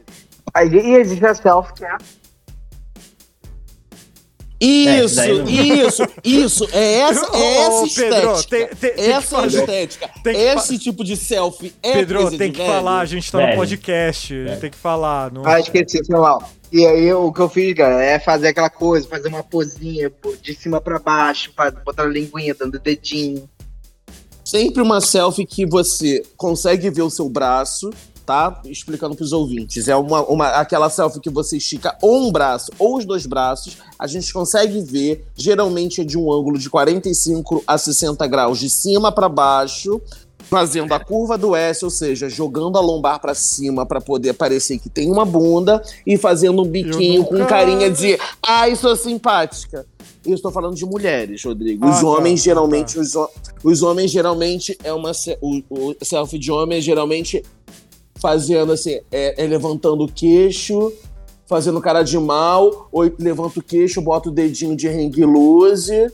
Aí e existe a selfie que é Isso, daí não- isso, isso. É essa, é essa Ô, Pedro, estética. tem- tem- tem essa fazer- estética. tem que Esse tipo de selfie é Pedro, tem que velho. falar, a gente tá no podcast, Velho. tem que falar. Não... Ah, esqueci, foi mal. E aí o que eu fiz, cara, é fazer aquela coisa, fazer uma posinha pô, de cima pra baixo, botar a linguinha, dando dedinho. Sempre uma selfie que você consegue ver o seu braço, tá? Explicando pros ouvintes. É uma, uma, aquela selfie que você estica ou um braço ou os dois braços. A gente consegue ver, geralmente é de um ângulo de 45 a 60 graus, de cima para baixo, fazendo a curva do S, ou seja, jogando a lombar para cima para poder parecer que tem uma bunda e fazendo um biquinho com nunca- carinha de ai, sou simpática. Eu estou falando de mulheres, Rodrigo. Os Ah, tá, homens ah, geralmente, os, ho- os homens geralmente é uma o, o selfie de homem é geralmente fazendo assim, é, é levantando o queixo, fazendo cara de mal, ou levanta o queixo, bota o dedinho de hang loose,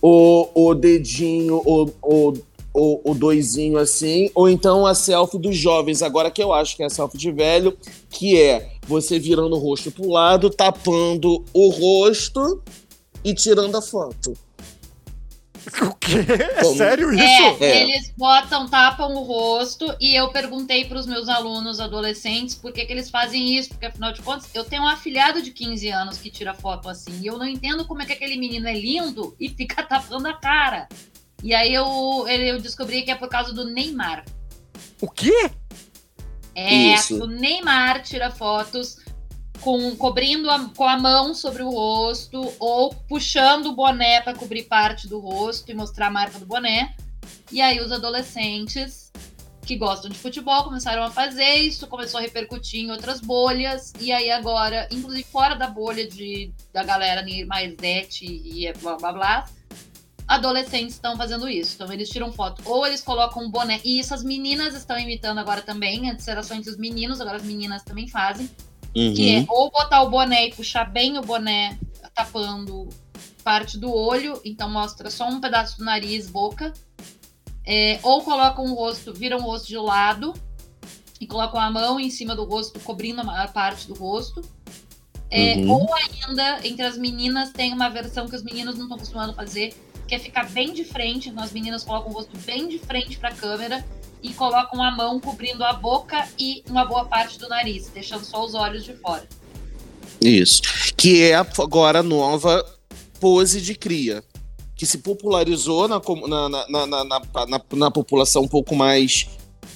ou o dedinho, ou, ou, ou o doisinho assim, ou então a selfie dos jovens, agora que eu acho que é a selfie de velho, que é você virando o rosto pro lado, tapando o rosto e tirando a foto. O quê? É Como? sério isso? É, É. eles botam, tapam o rosto e eu perguntei para os meus alunos adolescentes por que, que eles fazem isso, porque afinal de contas eu tenho um afilhado de 15 anos que tira foto assim e eu não entendo como é que aquele menino é lindo e fica tapando a cara. E aí eu, eu descobri que é por causa do Neymar. O quê? É, Isso. o Neymar tira fotos com cobrindo a, com a mão sobre o rosto ou puxando o boné para cobrir parte do rosto e mostrar a marca do boné. E aí os adolescentes que gostam de futebol começaram a fazer isso, começou a repercutir em outras bolhas e aí agora, inclusive fora da bolha de da galera mais net e blá blá blá, adolescentes estão fazendo isso. Então eles tiram foto ou eles colocam um boné. E isso as meninas estão imitando agora também. Antes era só entre os meninos, agora as meninas também fazem. Que Uhum. é ou botar o boné e puxar bem o boné, tapando parte do olho, então mostra só um pedaço do nariz, boca. É, ou colocam o rosto, viram o rosto de lado e colocam a mão em cima do rosto, cobrindo a maior parte do rosto. É, Uhum. Ou ainda, entre as meninas, tem uma versão que os meninos não estão acostumados a fazer, que é ficar bem de frente. As meninas colocam o rosto bem de frente para a câmera e colocam a mão cobrindo a boca e uma boa parte do nariz, deixando só os olhos de fora. Isso. Que é agora a nova pose de cria. Que se popularizou na, na, na- na- na população um pouco mais,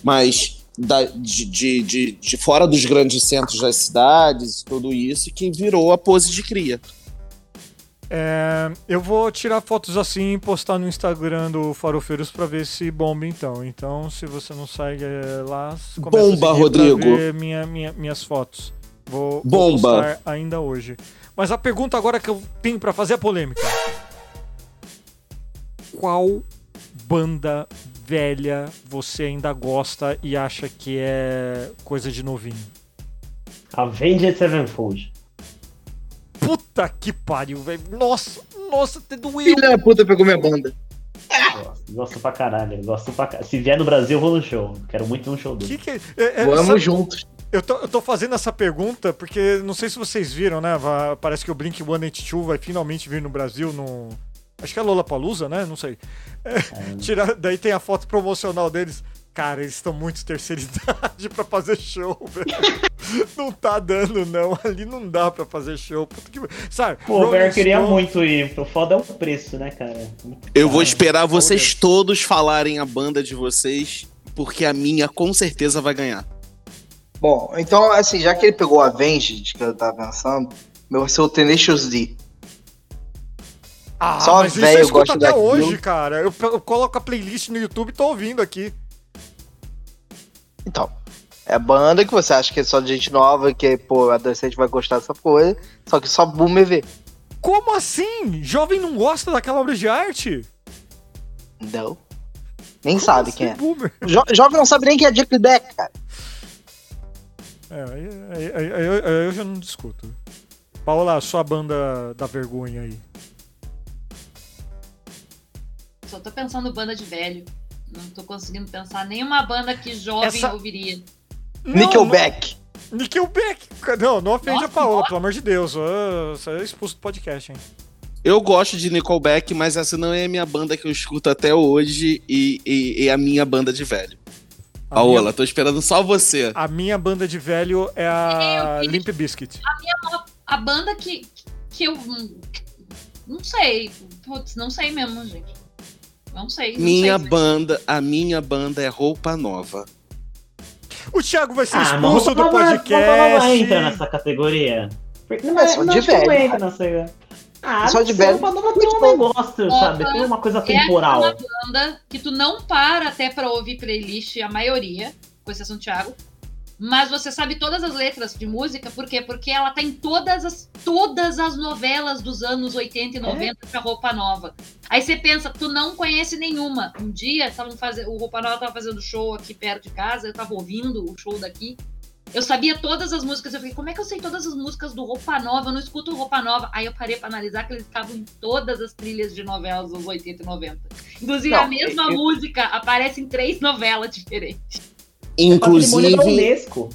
mais da- de, de, de, de fora dos grandes centros das cidades, tudo isso, que virou a pose de cria. É, eu vou tirar fotos assim e postar no Instagram do Farofeiros pra ver se bomba então. Então, se você não segue é, lá, começa a Bomba, Rodrigo. ver minha, minha- minhas fotos. Vou, vou Bomba. postar ainda hoje. Mas a pergunta agora que eu tenho pra fazer é polêmica. Qual banda velha você ainda gosta e acha que é coisa de novinho? Avenged Sevenfold. Puta que pariu, velho. Nossa, nossa, até doeu. Filha da puta pegou minha banda. Gosto, gosto pra caralho, gosto pra caralho. Se vier no Brasil, eu vou no show. Quero muito ir no show dele. Que que é- é- é- Vamos sabe- juntos. Eu tô, eu tô fazendo essa pergunta porque não sei se vocês viram, né? parece que o Blink 182 vai finalmente vir no Brasil no. Acho que é Lollapalooza, né? Não sei. É, tira, daí tem a foto promocional deles. Cara, eles estão muito terceira idade pra fazer show, velho. não tá dando, não. Ali não dá pra fazer show. Puta que... Sabe? Pô, Rolling velho, eu queria Stone- muito ir. O foda é o preço, né, cara? Eu vou esperar vocês todos falarem a banda de vocês, porque a minha com certeza vai ganhar. Bom, então, assim, já que ele pegou o Avenged, que eu tava pensando, meu vai ser o Tenacious D. Ah, Só mas isso eu escuto até daquilo. hoje, cara. Eu, eu coloco a playlist no YouTube e tô ouvindo aqui. Então, é banda que você acha que é só de gente nova, que, pô, adolescente vai gostar dessa coisa, só que só boomer vê. Como assim? Jovem não gosta daquela obra de arte? Não. Nem Como sabe assim, quem é. Boomer? Jo jovem não sabe nem quem é Jack Deck, cara. É, aí, aí- aí- aí eu, aí eu já não discuto. Paola, sua banda da vergonha aí. Só tô pensando banda de velho. Não tô conseguindo pensar nenhuma banda que jovem Essa- ouviria. Não, Nickelback. não- Nickelback. Não, não ofende Nossa, a Paola, pelo amor de Deus. Ah, Você é expulso do podcast, hein? Eu gosto de Nickelback, mas essa não é a minha banda que eu escuto até hoje e, e- e a minha banda de velho. A Paola, minha, tô esperando só você. a minha banda de velho é a Eu- Limp Bizkit. A banda que, que eu. hum, Não sei. Putz, não sei mesmo, gente. Não sei. não Minha sei. banda, a minha banda é Roupa Nova. O Thiago vai ser Ah, expulso do Nova- Roupa Nova podcast. entra nessa categoria. Porque não É só de acho que não velho, entra nessa. Ah, Só de velho. Roupa Nova tem um negócio, sabe? Tem uma coisa temporal. É uma banda que tu não para até pra ouvir playlist, a maioria, com exceção do Thiago. Mas você sabe todas as letras de música, por quê? Porque ela tá em todas as, todas as novelas dos anos 80 e 90 pra Roupa Nova. Aí você pensa, tu não conhece nenhuma. Um dia tavam fazendo, o Roupa Nova tava fazendo show aqui perto de casa, eu tava ouvindo o show daqui. Eu sabia todas as músicas, eu falei, como é que eu sei todas as músicas do Roupa Nova? Eu não escuto Roupa Nova. Aí eu parei pra analisar que eles estavam em todas as trilhas de novelas dos 80 e 90. Inclusive, Não, a mesma eu- música aparece em três novelas diferentes. Inclusive, Unesco.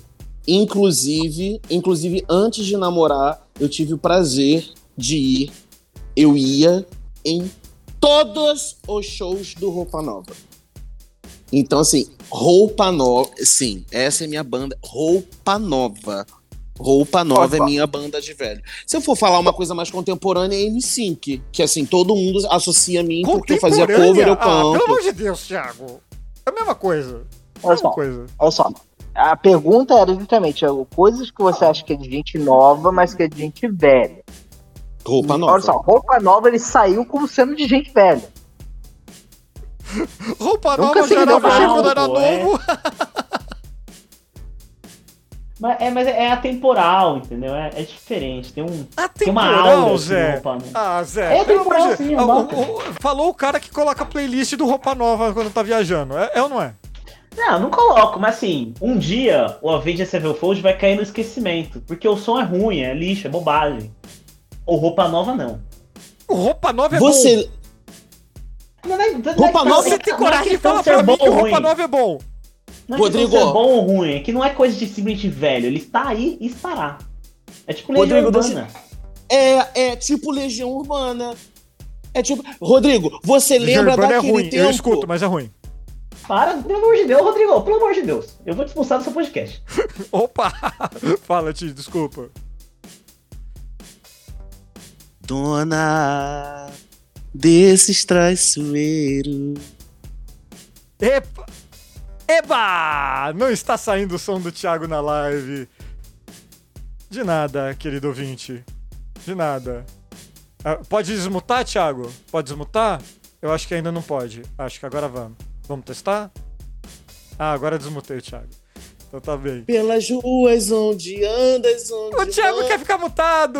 inclusive, inclusive antes de namorar, eu tive o prazer de ir, eu ia em todos os shows do Roupa Nova. Então assim, Roupa Nova, sim, essa é minha banda, Roupa Nova. Roupa Nova é Opa. minha banda de velho. Se eu for falar uma coisa mais contemporânea, é M5, que assim, todo mundo associa a mim porque eu fazia cover, eu Contemporânea? Ah, pelo canto. amor de Deus, Thiago. É a mesma coisa. É a Olha só, coisa. olha só. A pergunta era justamente é, coisas que você acha que é de gente nova, mas que é de gente velha. Roupa Nova. Olha só, roupa nova ele saiu como sendo de gente velha. Roupa Nunca nova se já era velho quando era pô, é. novo. Mas é, mas é atemporal, entendeu? É, é diferente. Tem, um, tem uma Atemporal, aura de Zé. roupa, né? Ah, Zé. É pelo amor temporal, de- sim, é Ah, o- nota. o- falou o cara que coloca a playlist do Roupa Nova quando tá viajando. É, é ou não é? Não, não coloco, mas assim, um dia o Avenged Sevenfold vai cair no esquecimento. Porque o som é ruim, é lixo, é bobagem. Ou roupa nova, não. Roupa Nova é bom. Você, Não é- não é Roupa que- nova- Você não é tem que- coragem não é de questão falar pra mim bom que Roupa ruim. Nova é bom. Não é Rodrigo. ser bom ou ruim, é que não é coisa de simplesmente velho. Ele está aí e estará. É tipo Legião Rodrigo, Urbana. É, é tipo Legião Urbana. É tipo. Rodrigo, você lembra Urbana é daquele ruim. tempo? Eu escuto, mas é ruim. Para, pelo amor de Deus, Rodrigo, pelo amor de Deus. Eu vou te expulsar do seu podcast. Opa! Fala, Ti, desculpa. Dona desses traiçoeiros. Epa! Eba! Não está saindo o som do Thiago na live. De nada, querido ouvinte. De nada. Ah, pode desmutar, Thiago? Pode desmutar? Eu acho que ainda não pode. Acho que agora vamos. Vamos testar? Ah, agora desmutei o Thiago. Então tá bem. Pelas ruas onde andas, onde O Thiago não- quer ficar mutado!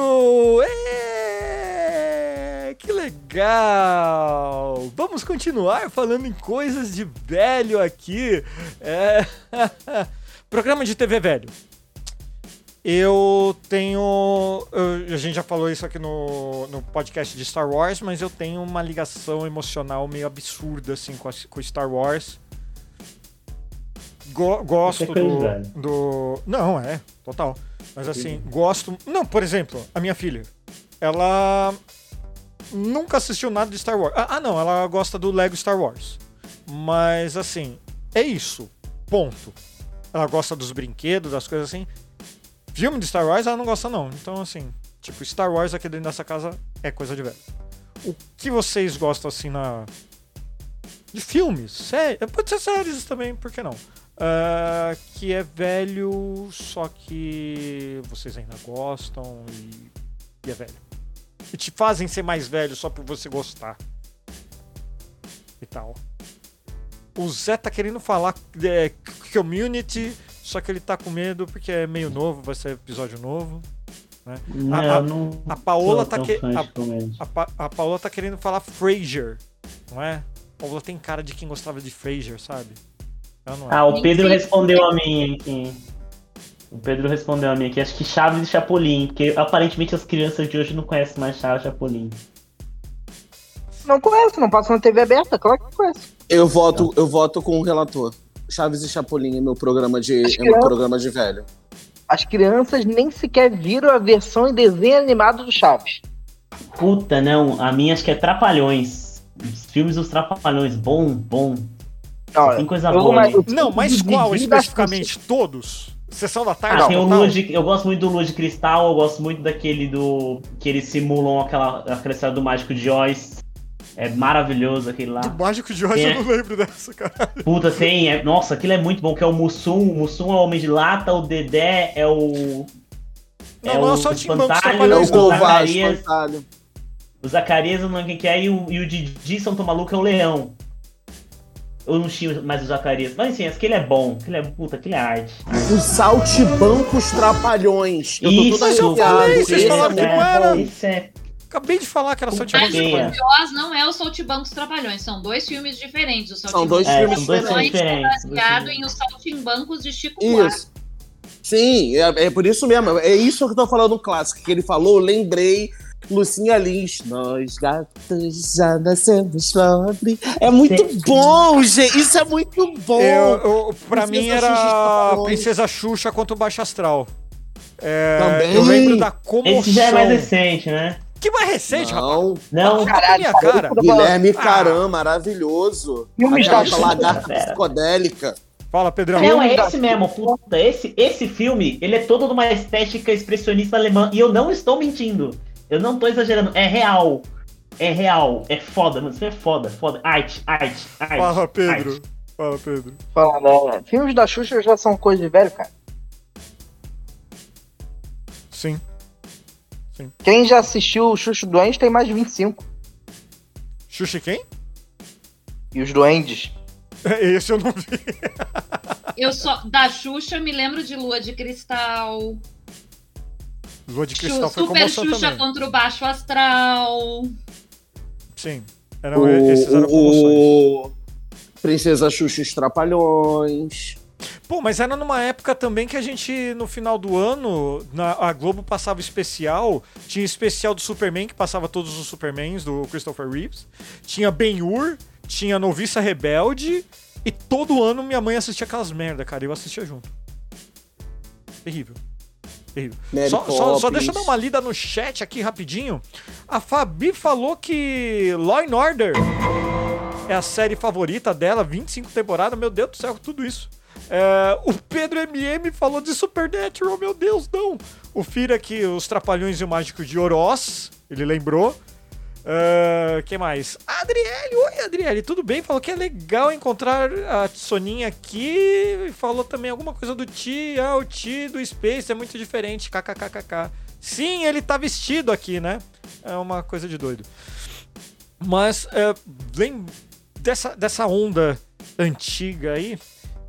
Que legal! Vamos continuar falando em coisas de velho aqui. É... Programa de TV velho. Eu tenho. eu- a gente já falou isso aqui no, no podcast de Star Wars, mas eu tenho uma ligação emocional meio absurda assim, com, a- com Star Wars. Go- gosto do, do. Não, é, total. Mas assim, gosto. Não, por exemplo, a minha filha. Ela nunca assistiu nada de Star Wars. Ah, ah, não, ela gosta do Lego Star Wars. Mas assim, é isso. Ponto. Ela gosta dos brinquedos, das coisas assim. Filme de Star Wars ela não gosta, não. Então, assim, tipo, Star Wars aqui dentro dessa casa é coisa de velho. O que vocês gostam, assim, na. De filmes? Série? Pode ser séries também, por que não? Ah, que é velho, só que vocês ainda gostam e, e é velho. E te fazem ser mais velho só por você gostar. E tal. O Zé tá querendo falar é, community, só que ele tá com medo porque é meio novo, vai ser episódio novo. Não, A- a- não A Paola tá que- a-. A, Pa- a Paola tá querendo falar Frasier, não é? A Paola tem cara de quem gostava de Frasier, sabe? Ela não é. Ah, o Pedro respondeu a mim aqui. O Pedro respondeu a mim aqui, acho que Chaves e Chapolin, porque aparentemente as crianças de hoje não conhecem mais Chaves e Chapolin. Não conheço, não passa na TV aberta, claro que conhece. Eu voto, eu voto com o relator. Chaves e Chapolin é meu programa de, é meu programa de velho. As crianças nem sequer viram a versão em desenho animado do Chaves. Puta, não, a minha acho que é Trapalhões. Os filmes dos Trapalhões, bom, bom. Não, Tem coisa boa, mais- Não, mas qual especificamente? Todos? Sessão da tarde? Ah, tem o? Lua de, eu gosto muito do Lua de Cristal, eu gosto muito daquele do. que eles simulam aquela, aquela história do Mágico de Oz. É maravilhoso aquele lá. Do Mágico de hoje É. eu não lembro dessa, cara. Puta, tem. É, nossa, aquilo é muito bom, que é o Mussum. O Mussum é o Homem de Lata, o Dedé é o. Não, é não é o só Timbanco Espantalho, É o espantalho. O Zacarias, eu não lembro quem que é, e o, e o Didi São Maluco é o Leão. Eu não tinha mais o Zacarias. Mas assim, aquele é bom. Aquele é. Puta, aquele é arte. Os saltibancos trapalhões. Eu tô Isso, todo Mas eu falei, vocês esse falaram que é- não era. Esse é. Acabei de falar que era Timbanco que Trapalhões. Oz não é o Saltimbancos Trapalhões, são dois filmes diferentes. O São dois É, filmes são dois filmes diferentes. baseado em Os Saltimbancos de Chico Buarque. Isso. Sim, é, é por isso mesmo. É isso que eu tô falando no clássico. Que ele falou, lembrei. Lucinha Lins. Nós gatos já nascemos pobre. É muito Sim. bom, gente. Isso é muito bom. Eu, eu, pra Princesa mim Xuxa era Trapalhões. Princesa Xuxa contra o Baixo Astral. É, Também. Eu lembro da comoção. Esse já é mais recente, né? Que mais recente, rapaz? Não, Não, Fala pra minha cara. Guilherme Ah. Caram, maravilhoso. Filmes Aquela da Xuxa. lagarta psicodélica. Fala, Pedrão. Não, é Filme esse mesmo, puta. Esse, esse filme, ele é todo de uma estética expressionista alemã. E eu não estou mentindo. Eu não tô exagerando. É real. É real. É foda, mano. Isso é foda, foda. Arte, arte, arte. Fala, Pedro. arte. Fala, Pedro. Falando, né? Filmes da Xuxa já são coisa de velho, cara. Quem já assistiu o Xuxa Doente tem mais de 25. Xuxa quem? E os Duendes. Esse eu não vi. Eu só. Da Xuxa, me lembro de Lua de Cristal. Lua de Cristal foi Super Xuxa também. contra o Baixo Astral. Sim. Eram, esses eram o, o Princesa Xuxa e os Trapalhões. Pô, mas era numa época também que a gente, no final do ano, na, a Globo passava especial. Tinha especial do Superman, que passava todos os Supermans do Christopher Reeves. Tinha Ben-Hur, tinha Noviça Rebelde. E todo ano minha mãe assistia aquelas merda, cara. Eu assistia junto. Terrível. Terrível. Só, só, só deixa eu dar uma lida no chat aqui rapidinho. A Fabi falou que Law and Order é a série favorita dela, 25 temporadas. Meu Deus do céu, tudo isso. É, o Pedro MM falou de Supernatural, meu Deus, não. O Fira aqui, os Trapalhões e o Mágico de Oroz, ele lembrou. Uh, mais? Adriele, oi Adriele, tudo bem? Falou que é legal encontrar a Soninha aqui. Falou também alguma coisa do Ti. Ah, o Ti do Space é muito diferente. KKKKK. Sim, ele tá vestido aqui, né? É uma coisa de doido. Mas, é, lem- dessa, dessa onda antiga aí,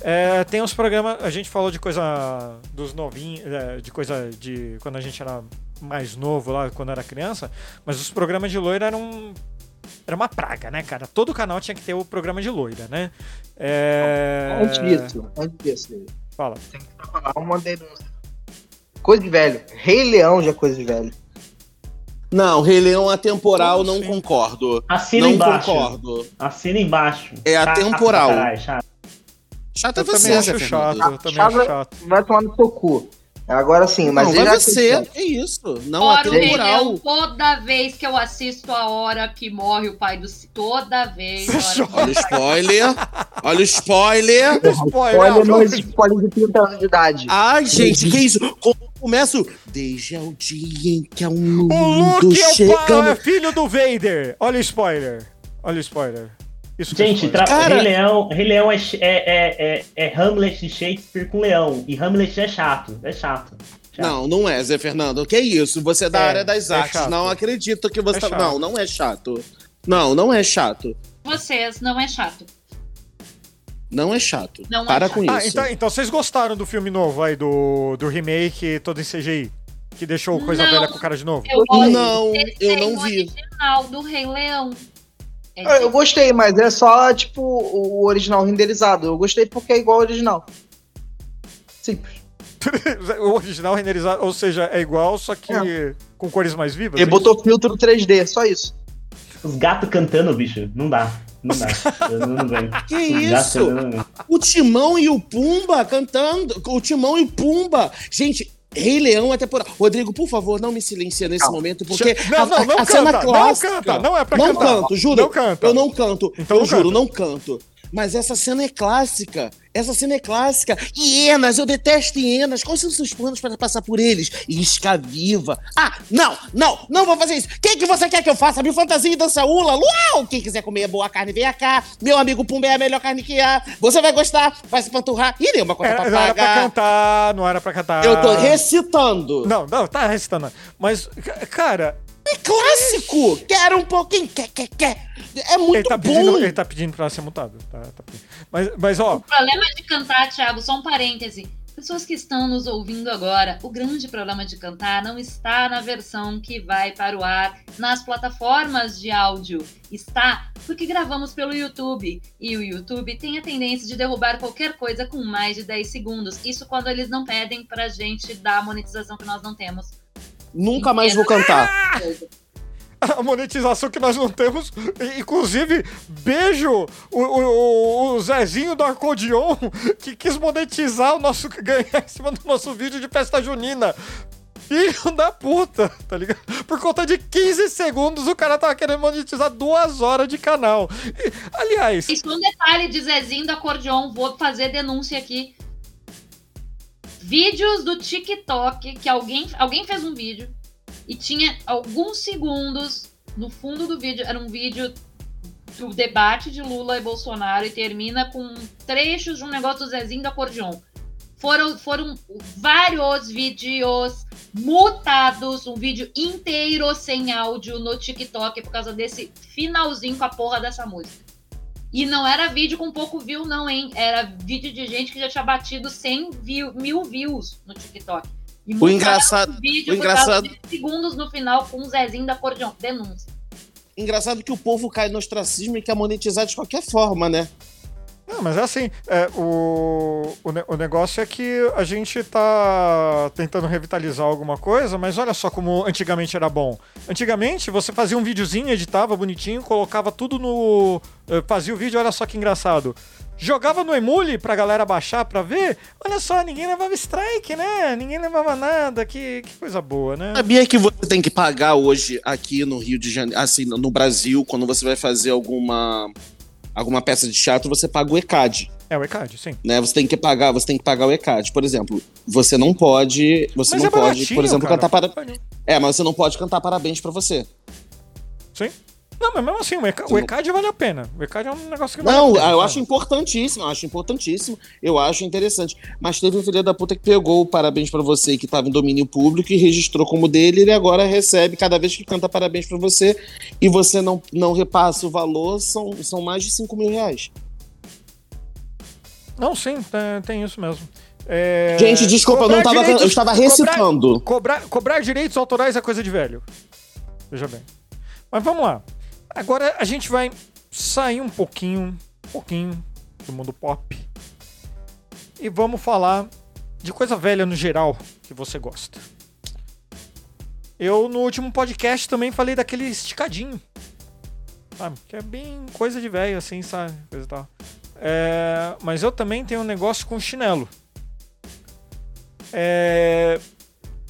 é, tem uns programas. A gente falou de coisa dos novinhos, é, de coisa de quando a gente era mais novo lá, quando era criança, mas os programas de loira eram. Era uma praga, né, cara? Todo canal tinha que ter o programa de loira, né? É... Antes disso, antes disso. Fala. Tem que falar uma denúncia. Coisa de velho. Rei Leão já é coisa de velho. Não, Rei Leão atemporal, Como não assim? concordo. Assina não embaixo. concordo. Assina embaixo. É atemporal. caralho, chato. Eu é você, também acho chato, eu também acho Chava- chato. Vai tomar no seu cu. Agora sim, mas não, ele vai já ser, é isso. Não, Fora o Rei atemporal. Leão, toda vez que eu assisto a hora que morre o pai do... C- Toda vez. que Olha o morre o pai spoiler. Olha o spoiler. Spoiler, Olha, não, não spoiler de 30 anos de idade. Ai, gente, que isso? Como eu começo? Desde o dia em que o mundo O Luke é, o pai, é filho do Vader. Olha o spoiler. Olha o spoiler. Isso é Gente, tra... Cara- Rei Leão, Rei Leão é, é, é, é, é Hamlet de Shakespeare com leão. E Hamlet é chato. É chato. chato. Não, não é, Zé Fernando. Que isso? Você é da É, área das é artes. chato. não acredito que você É tá... Não, não é chato. Não, não é chato. Vocês, não é chato. Não é chato. Não é Para chato. com Ah, isso. então, então vocês gostaram do filme novo aí, do, do remake todo em CGI? Que deixou coisa Não. velha com cara de novo? Eu Não, eu não vi. original do Rei Leão. É Eu gostei, mas é só, tipo, o original renderizado. Eu gostei porque é igual ao original. Simples. o original renderizado, ou seja, é igual, só que com cores mais vivas? Ele é botou filtro 3D, só isso. Os gatos cantando, bicho. Não dá. Não dá. Eu não, venho. Que isso? cantando. O Timão e o Pumba cantando. O Timão e o Pumba. Gente, Rei Leão é temporal. Rodrigo, por favor, não me silencia nesse Calma. momento, porque Não, não, a, não a cena canta, não clássica. canta, não é pra Não cantar. canto, juro. Não canta. Eu não canto. Então eu não juro, canta. não canto. Mas essa cena é clássica. Essa cena é clássica. Hienas, eu detesto hienas. Quais são os seus planos para passar por eles? Isca viva. Ah, não, não, não vou fazer isso. Quem que você quer que eu faça? Me fantasia e dança ula? Luau! Quem quiser comer boa carne, venha cá. Meu amigo Pumba é a melhor carne que há. Você vai gostar, vai se panturrar. E nenhuma conta Era, pra não era pra pagar. cantar, não era pra cantar. Eu tô recitando. Não, não, tá recitando. Mas, ca- cara, É clássico. Quero um pouquinho. Quer, quer, quer. É muito ele tá, bom. pedindo, ele tá pedindo pra ser mutado. Tá, tá mas, mas, ó, O problema de cantar, Thiago, só um parêntese. Pessoas que estão nos ouvindo agora, o grande problema de cantar não está na versão que vai para o ar nas plataformas de áudio. Está porque gravamos pelo YouTube. E o YouTube tem a tendência de derrubar qualquer coisa com mais de 10 segundos. Isso quando eles não pedem pra gente dar a monetização que nós não temos. Nunca mais vou cantar. a monetização que nós não temos. Inclusive, beijo o, o, o- Zezinho do Acordeon que quis monetizar o nosso. ganhar em cima do nosso vídeo de festa junina. Filho da puta, tá ligado? Por conta de 15 segundos, o cara tava querendo monetizar duas horas de canal. E, aliás, Isso um detalhe de Zezinho do acordeon, vou fazer denúncia aqui. Vídeos do TikTok, que alguém, alguém fez um vídeo e tinha alguns segundos no fundo do vídeo, era um vídeo do debate de Lula e Bolsonaro e termina com trechos de um negócio do Zezinho do acordeon. Foram, foram vários vídeos mutados, um vídeo inteiro sem áudio no TikTok por causa desse finalzinho com a porra dessa música. E não era vídeo com pouco view, não, hein? Era vídeo de gente que já tinha batido 100 view, mil views no TikTok. E O engraçado- vídeo o engraçado- segundos no final com o Zezinho da Acordeon. Denúncia. Engraçado que o povo cai no ostracismo e quer monetizar de qualquer forma, né? Não, mas é assim, é, o, o, o negócio é que a gente tá tentando revitalizar alguma coisa, mas olha só como antigamente era bom. Antigamente você fazia um videozinho, editava bonitinho, colocava tudo no. eh, Fazia o vídeo, olha só que engraçado. Jogava no Emule pra galera baixar pra ver. Olha só, ninguém levava strike, né? Ninguém levava nada. Que, que coisa boa, né? Sabia que você tem que pagar hoje aqui no Rio de Janeiro, assim, no Brasil, quando você vai fazer alguma alguma peça de teatro, você paga o ECAD, É o ECAD, sim. né? Você tem que pagar, você tem que pagar o ECAD. Por exemplo, você não pode, você Mas não é pode, por exemplo, cara. cantar para É, mas você não pode cantar parabéns pra você. Sim. Não, mas mesmo assim, o ECAD, o ECAD vale a pena. O ECAD é um negócio que vale Não, pena. eu sabe? acho importantíssimo, eu acho importantíssimo, eu acho interessante. Mas teve um filho da puta que pegou o parabéns pra você que tava em domínio público e registrou como dele, ele agora recebe cada vez que canta parabéns pra você e você não, não repassa o valor, são, são mais de 5 mil reais. Não, sim, tem, tem isso mesmo. É, Gente, desculpa, eu não cobrar tava, direitos- eu estava cobrar- recitando. Cobrar, cobrar direitos autorais é coisa de velho. Veja bem. Mas vamos lá. Agora a gente vai sair um pouquinho, um pouquinho do mundo pop. E vamos falar de coisa velha no geral que você gosta. Eu no último podcast também falei daquele esticadinho. Sabe? Que é bem coisa de velho, assim, sabe? Coisa e tal. É, mas eu também tenho um negócio com chinelo. É,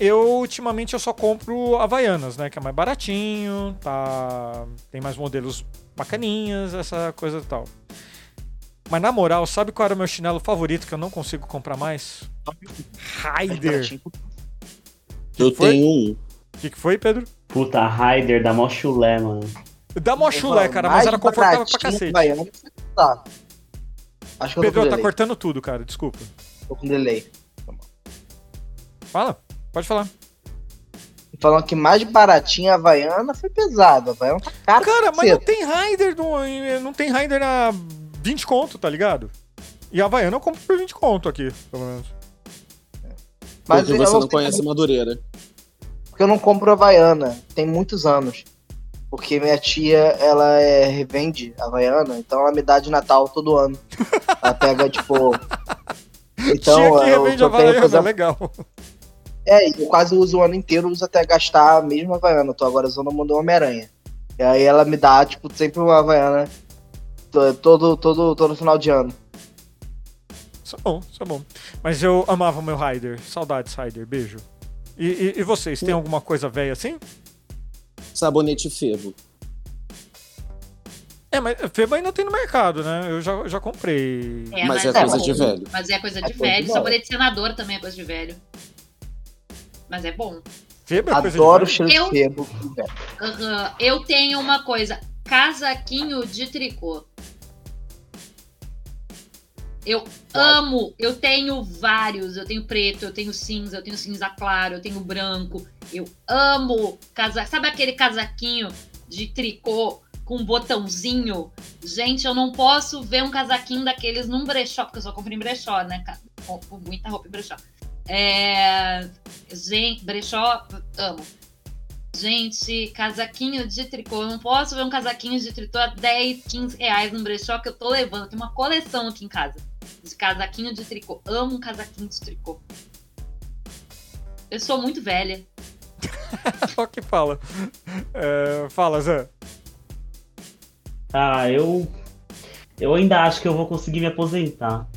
eu ultimamente eu só compro Havaianas, né? Que é mais baratinho, tá? Tem mais modelos bacaninhas, essa coisa e tal. Mas na moral, sabe qual era o meu chinelo favorito que eu não consigo comprar mais? Raider. Eu foi? tenho um. O que, que foi, Pedro? Puta, Raider da mó chulé, mano. Dá mó chulé, cara, mas era confortável pra cacete. Baiano, tá. Acho que eu tô Pedro, com tá delay. cortando tudo, cara, desculpa. Tô com delay. Fala, pode falar. Falando que mais baratinha a Havaiana foi pesado. A Havaiana tá cara. Cara, mas não tem Raider, no, não tem Raider na 20 conto, tá ligado? E a Havaiana eu compro por 20 conto aqui, pelo menos. Mas porque eu você não conhece Madureira. porque eu não compro Havaiana. Tem muitos anos. Porque minha tia, ela é revende Havaiana, então ela me dá de Natal todo ano. Ela pega, tipo. Então, Tinha que eu, revende a eu tenho, por Havaiana, exemplo, legal. É, eu quase uso o ano inteiro, uso até gastar a mesma Havaiana. Eu tô agora usando a do Homem-Aranha. E aí ela me dá, tipo, sempre uma Havaiana to- todo, todo, todo final de ano. Isso é bom, isso é bom. Mas eu amava o meu Raider. Saudades, Raider. Beijo. E, e- e vocês, tem alguma coisa velha assim? Sabonete Febo. É, mas Feba ainda tem no mercado, né? Eu já, já comprei. É, mas, é é coisa bom. de velho. Mas é coisa É de coisa de velho. velho. Sabonete senador também é coisa de velho. Mas é bom. Feba é coisa Adoro o cheiro Eu- de febo. Aham. Eu tenho uma coisa: casaquinho de tricô. Eu amo, eu tenho vários. Eu tenho preto, eu tenho cinza, eu tenho cinza claro, eu tenho branco. Eu amo casaco. Sabe aquele casaquinho de tricô com um botãozinho? Gente, eu não posso ver um casaquinho daqueles num brechó, porque eu só compro em brechó, né? com muita roupa em brechó. É... Gente, brechó, amo. Gente, casaquinho de tricô. Eu não posso ver um casaquinho de tricô a 10, 15 reais no brechó que eu tô levando. Tem uma coleção aqui em casa de casaquinho de tricô. Amo um casaquinho de tricô. Eu sou muito velha. Só que fala. É, fala, Zé. Ah, eu. Eu ainda acho que eu vou conseguir me aposentar.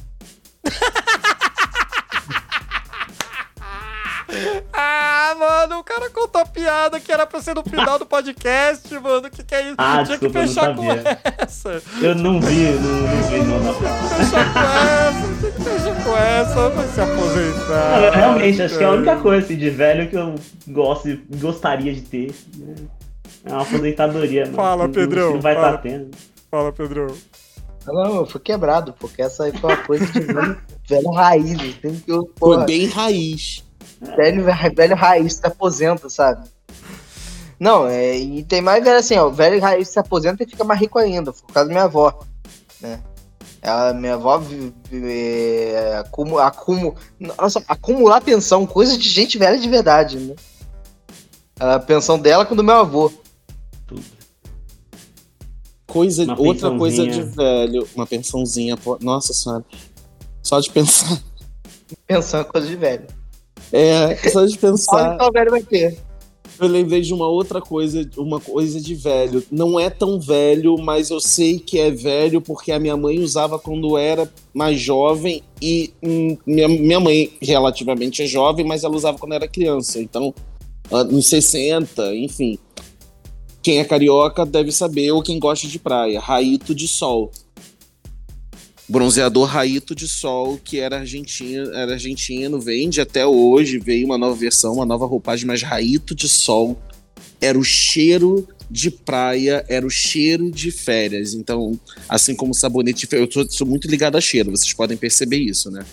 Mano, o cara contou a piada que era pra ser no final do podcast, mano. O que, que é isso? Ah, Tinha que desculpa, não fechar com essa. Eu não vi, não, não vi, não. não. Fechar com essa, tinha que fechar com essa, vai se aposentar. Não, eu realmente, acho que é a única coisa assim, de velho que eu gosto, e gostaria de ter. É uma aposentadoria, mano. Fala, Pedrão, Não vai fala. estar tendo. Fala, Pedro. Não, eu fui quebrado, porque essa aí foi uma coisa de velho, velho raiz. Assim, que eu, Foi bem raiz. Velho, velho raiz se aposenta, sabe? Não, é, e tem mais velho assim, ó, o velho raiz se aposenta e fica mais rico ainda, por causa da minha avó, né? Ela, minha avó é, acumu, acumu, nossa, acumular pensão, coisa de gente velha de verdade, né? A pensão dela com do meu avô. Coisa, Uma outra coisa de velho. Uma pensãozinha. pô, Nossa senhora. Só de pensar. Pensão é coisa de velho. É, só de pensar. o velho vai ter. Eu lembrei de uma outra coisa, uma coisa de velho. Não é tão velho, mas eu sei que é velho porque a minha mãe usava quando era mais jovem e hum, minha, minha mãe relativamente é jovem, mas ela usava quando era criança. Então, ah, nos 60, enfim. Quem é carioca deve saber, ou quem gosta de praia, raito de sol. Bronzeador raito de sol, que era argentino, era argentino, vende até hoje, veio uma nova versão, uma nova roupagem, mas raito de sol era o cheiro de praia, era o cheiro de férias. Então, assim como sabonete, eu sou, sou muito ligado a cheiro, vocês podem perceber isso, né?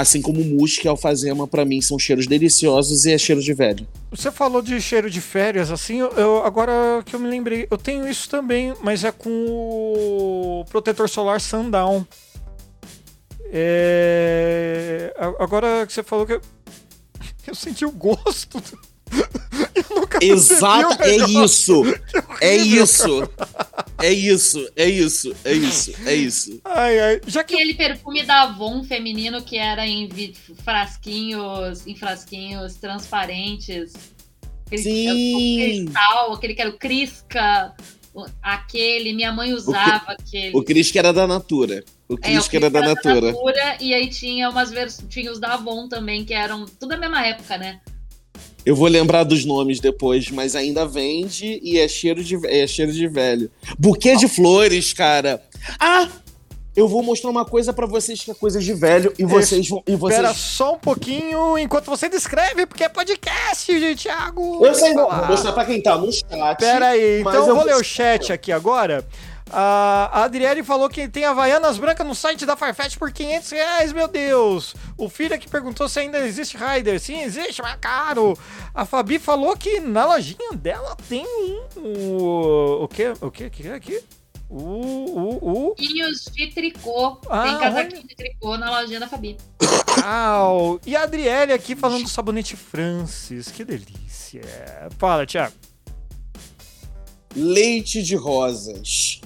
Assim como musca e alfazema, pra mim, são cheiros deliciosos e é cheiro de velho. Você falou de cheiro de férias, assim, eu- agora que eu me lembrei, eu tenho isso também, mas é com o protetor solar Sundown. É, agora que você falou que eu, eu senti o gosto. Exato, o é isso! É isso! É isso, é isso, é isso, é isso. Ai, ai. Já que Aquele perfume da Avon feminino que era em frasquinhos, em frasquinhos transparentes. Aquele, Sim. O cristal, aquele que era o Crisca. O- Aquele, minha mãe usava aquele. O Cris que era da Natura. O É, Cris o que era da Natura. Natura, E aí tinha umas vers... tinha os da Avon também, que eram tudo da mesma época, né? Eu vou lembrar dos nomes depois, mas ainda vende e é cheiro de, é cheiro de velho. Buquê de flores, cara. Ah! Eu vou mostrar uma coisa pra vocês que é coisa de velho e vocês vão. E Espera vocês... só um pouquinho enquanto você descreve, porque é podcast, Thiago. Eu sei. Vou mostrar pra quem tá no chat. Pera aí, então eu vou- ler o chat aqui agora. A a Adriele falou que tem Havaianas brancas no site da Farfetch por 500 reais, meu Deus. O filho aqui perguntou se ainda existe Rider. Sim, existe, mas é caro. A Fabi falou que na lojinha dela tem um... O, o que? O que? O que é aqui? O... O... O... De tricô. Ah, Tem casaquinho de tricô na lojinha da Fabi. Au. E a Adriele aqui falando do sabonete Francis. Que delícia. Fala, Thiago. Leite de rosas.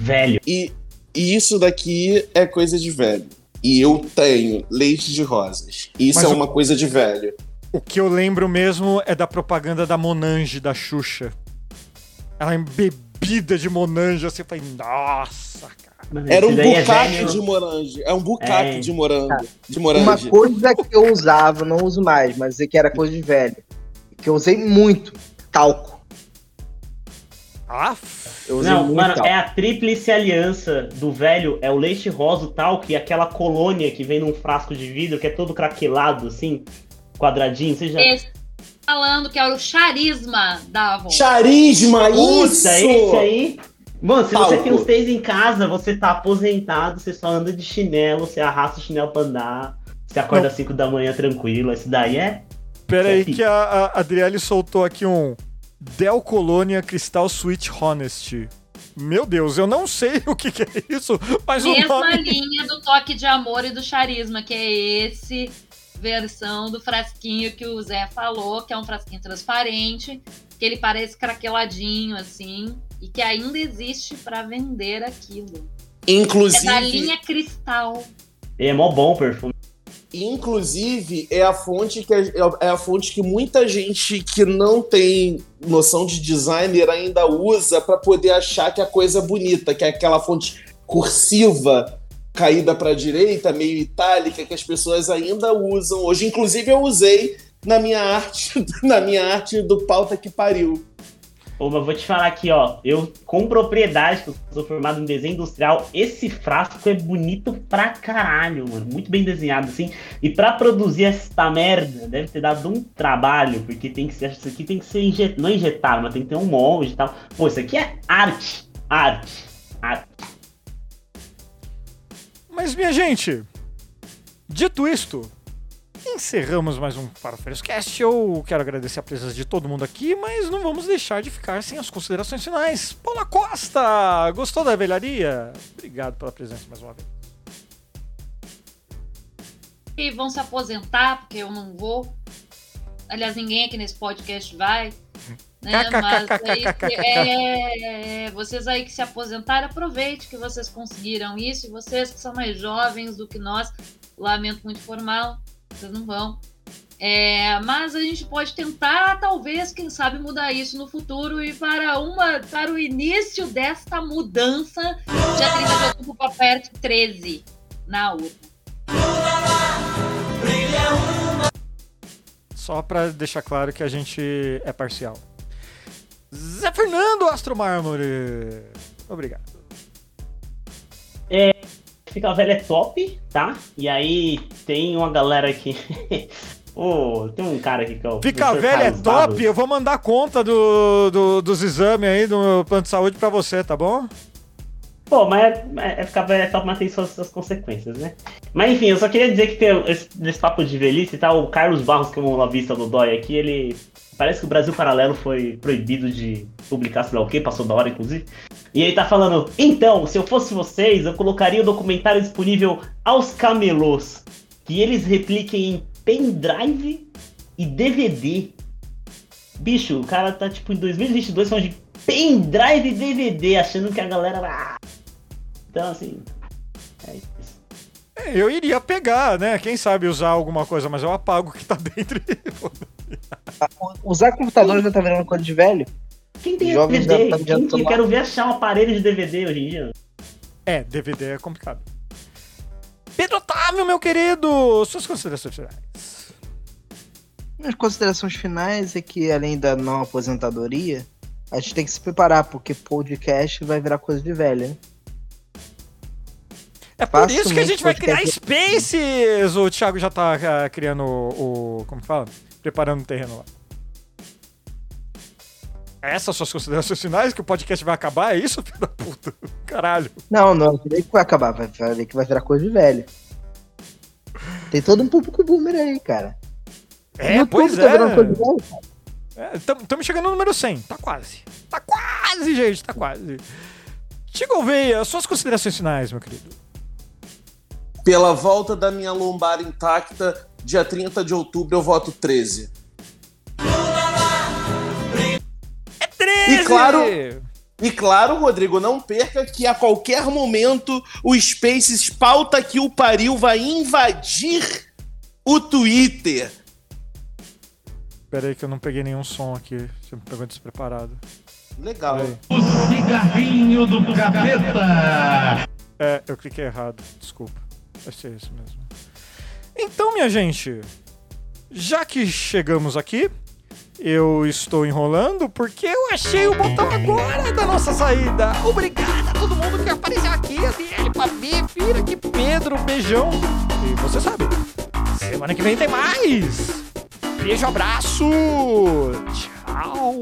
Velho. E, e isso daqui é coisa de velho. E eu tenho leite de rosas. Isso Mas é o- uma coisa de velho. O que eu lembro mesmo é da propaganda da Monange, da Xuxa. Ela embebida de Monange, assim, eu falei, nossa, cara. Era um é bucaque velho. de morango. É um bucaque É. de morango. De Uma morango. coisa que eu usava, não uso mais, mas que era coisa de velho. Que eu usei muito. Talco. Aff. Não, muito mano, talco. é a tríplice aliança do velho, é o leite rosa, o talco e aquela colônia que vem num frasco de vidro que é todo craquelado, assim, quadradinho, você já... Esse falando que era o charisma da Avon. Charisma, isso! Puta, esse aí... Mano, se você tem os três em casa, você tá aposentado, você só anda de chinelo, você arrasta o chinelo pra andar, você acorda às 5 da manhã tranquilo, esse daí é... Pera aí Sim. que a, a Adriele soltou aqui um Del Colônia Crystal Sweet Honesty. Meu Deus, eu não sei o que, que é isso, mas o Mesma nome... linha do toque de amor e do charisma, que é esse versão do frasquinho que o Zé falou, que é um frasquinho transparente, que ele parece craqueladinho assim, e que ainda existe pra vender aquilo. É Inclusive, da linha cristal. É mó bom o perfume. Inclusive é a fonte que é, é a fonte que muita gente que não tem noção de designer ainda usa pra poder achar que a coisa é bonita, que é aquela fonte cursiva caída pra direita, meio itálica que as pessoas ainda usam. Hoje inclusive eu usei na minha arte, na minha arte do pauta que pariu. Ô, mas vou te falar aqui, ó. Eu, com propriedade, que eu sou formado em desenho industrial, esse frasco é bonito pra caralho, mano. Muito bem desenhado, assim. E pra produzir esta merda, deve ter dado um trabalho, porque tem que ser. Isso aqui tem que ser injetado. Não injetado, mas tem que ter um molde e tal. Pô, isso aqui é arte. Arte. Arte. Mas, minha gente, dito isto, encerramos mais um Farofeiros Cast. Eu quero agradecer a presença de todo mundo aqui, mas não vamos deixar de ficar sem as considerações finais. Paula Costa, gostou da velharia? Obrigado pela presença mais uma vez. E vão se aposentar, porque eu não vou. Aliás, ninguém aqui nesse podcast vai. Né? Mas é, é, vocês aí que se aposentaram, aproveite que vocês conseguiram isso. E vocês que são mais jovens do que nós, lamento muito formal, vocês não vão. É, mas a gente pode tentar, talvez, quem sabe, mudar isso no futuro e para uma para o início desta mudança, dia 30 de outubro, para perto 13 na urna. Só pra deixar claro que a gente é parcial. Zé Fernando Astro Mármore. Obrigado. Fica velho é top, tá? E aí tem uma galera aqui. Ô, tem um cara aqui que é o. Fica Dr. velho é top. Barros. Eu vou mandar a conta do, do- dos exames aí do meu plano de saúde pra você, tá bom? Pô, mas é, é ficar velho é top, mas tem suas, suas consequências, né? Mas enfim, eu só queria dizer que tem esse, nesse papo de velhice e tal, o Carlos Barros, que é um lobista do Dói aqui, ele. Parece que o Brasil Paralelo foi proibido de publicar, sei lá o quê, passou da hora, inclusive. E ele tá falando, então, se eu fosse vocês, eu colocaria o documentário disponível aos camelôs, que eles repliquem em pendrive e DVD. Bicho, o cara tá tipo em 2022 falando de pendrive e DVD, achando que a galera vai. Então, assim. É Eu iria pegar, né? Quem sabe usar alguma coisa, mas eu apago o que tá dentro. e- Usar computador já tá virando coisa de velho? Quem tem Jovens DVD? tá Quem eu quero ver achar um aparelho de DVD hoje em dia? É, DVD é complicado. Pedro Otávio, meu querido, suas considerações finais. As considerações finais é que, além da não aposentadoria, a gente tem que se preparar, porque podcast vai virar coisa de velho. É por isso que a gente vai criar Spaces! O Thiago já tá ah, criando o, o- Como que fala? Preparando o terreno lá. Essas suas considerações finais? Que o podcast vai acabar? É isso, filho da puta? Caralho. Não, não, não que vai acabar, vai, vai ver que vai virar coisa de velho. Tem todo um público boomer aí, cara. É, pois tá virando coisa é. de velho, cara. Estamos chegando no número 100. Tá quase. Tá quase, gente. Tá quase. Tigo Gouveia, suas considerações finais, meu querido. Pela volta da minha lombar intacta, dia 30 de outubro eu voto 13. É 13! E claro- E claro, Rodrigo, não perca que a qualquer momento o Spaces pauta que o pariu vai invadir o Twitter. Pera aí que eu não peguei nenhum som aqui. Você me pegou despreparado. Legal. Aí. O cigarrinho do capeta. É, eu cliquei errado. Desculpa. Vai ser isso mesmo. Então, minha gente, já que chegamos aqui, eu estou enrolando porque eu achei o botão agora da nossa saída. Obrigado a todo mundo que apareceu aqui. Adiel, Fabi, Fira, aqui, Pedro, beijão. E você sabe, semana que vem tem mais. Beijo, abraço. Tchau.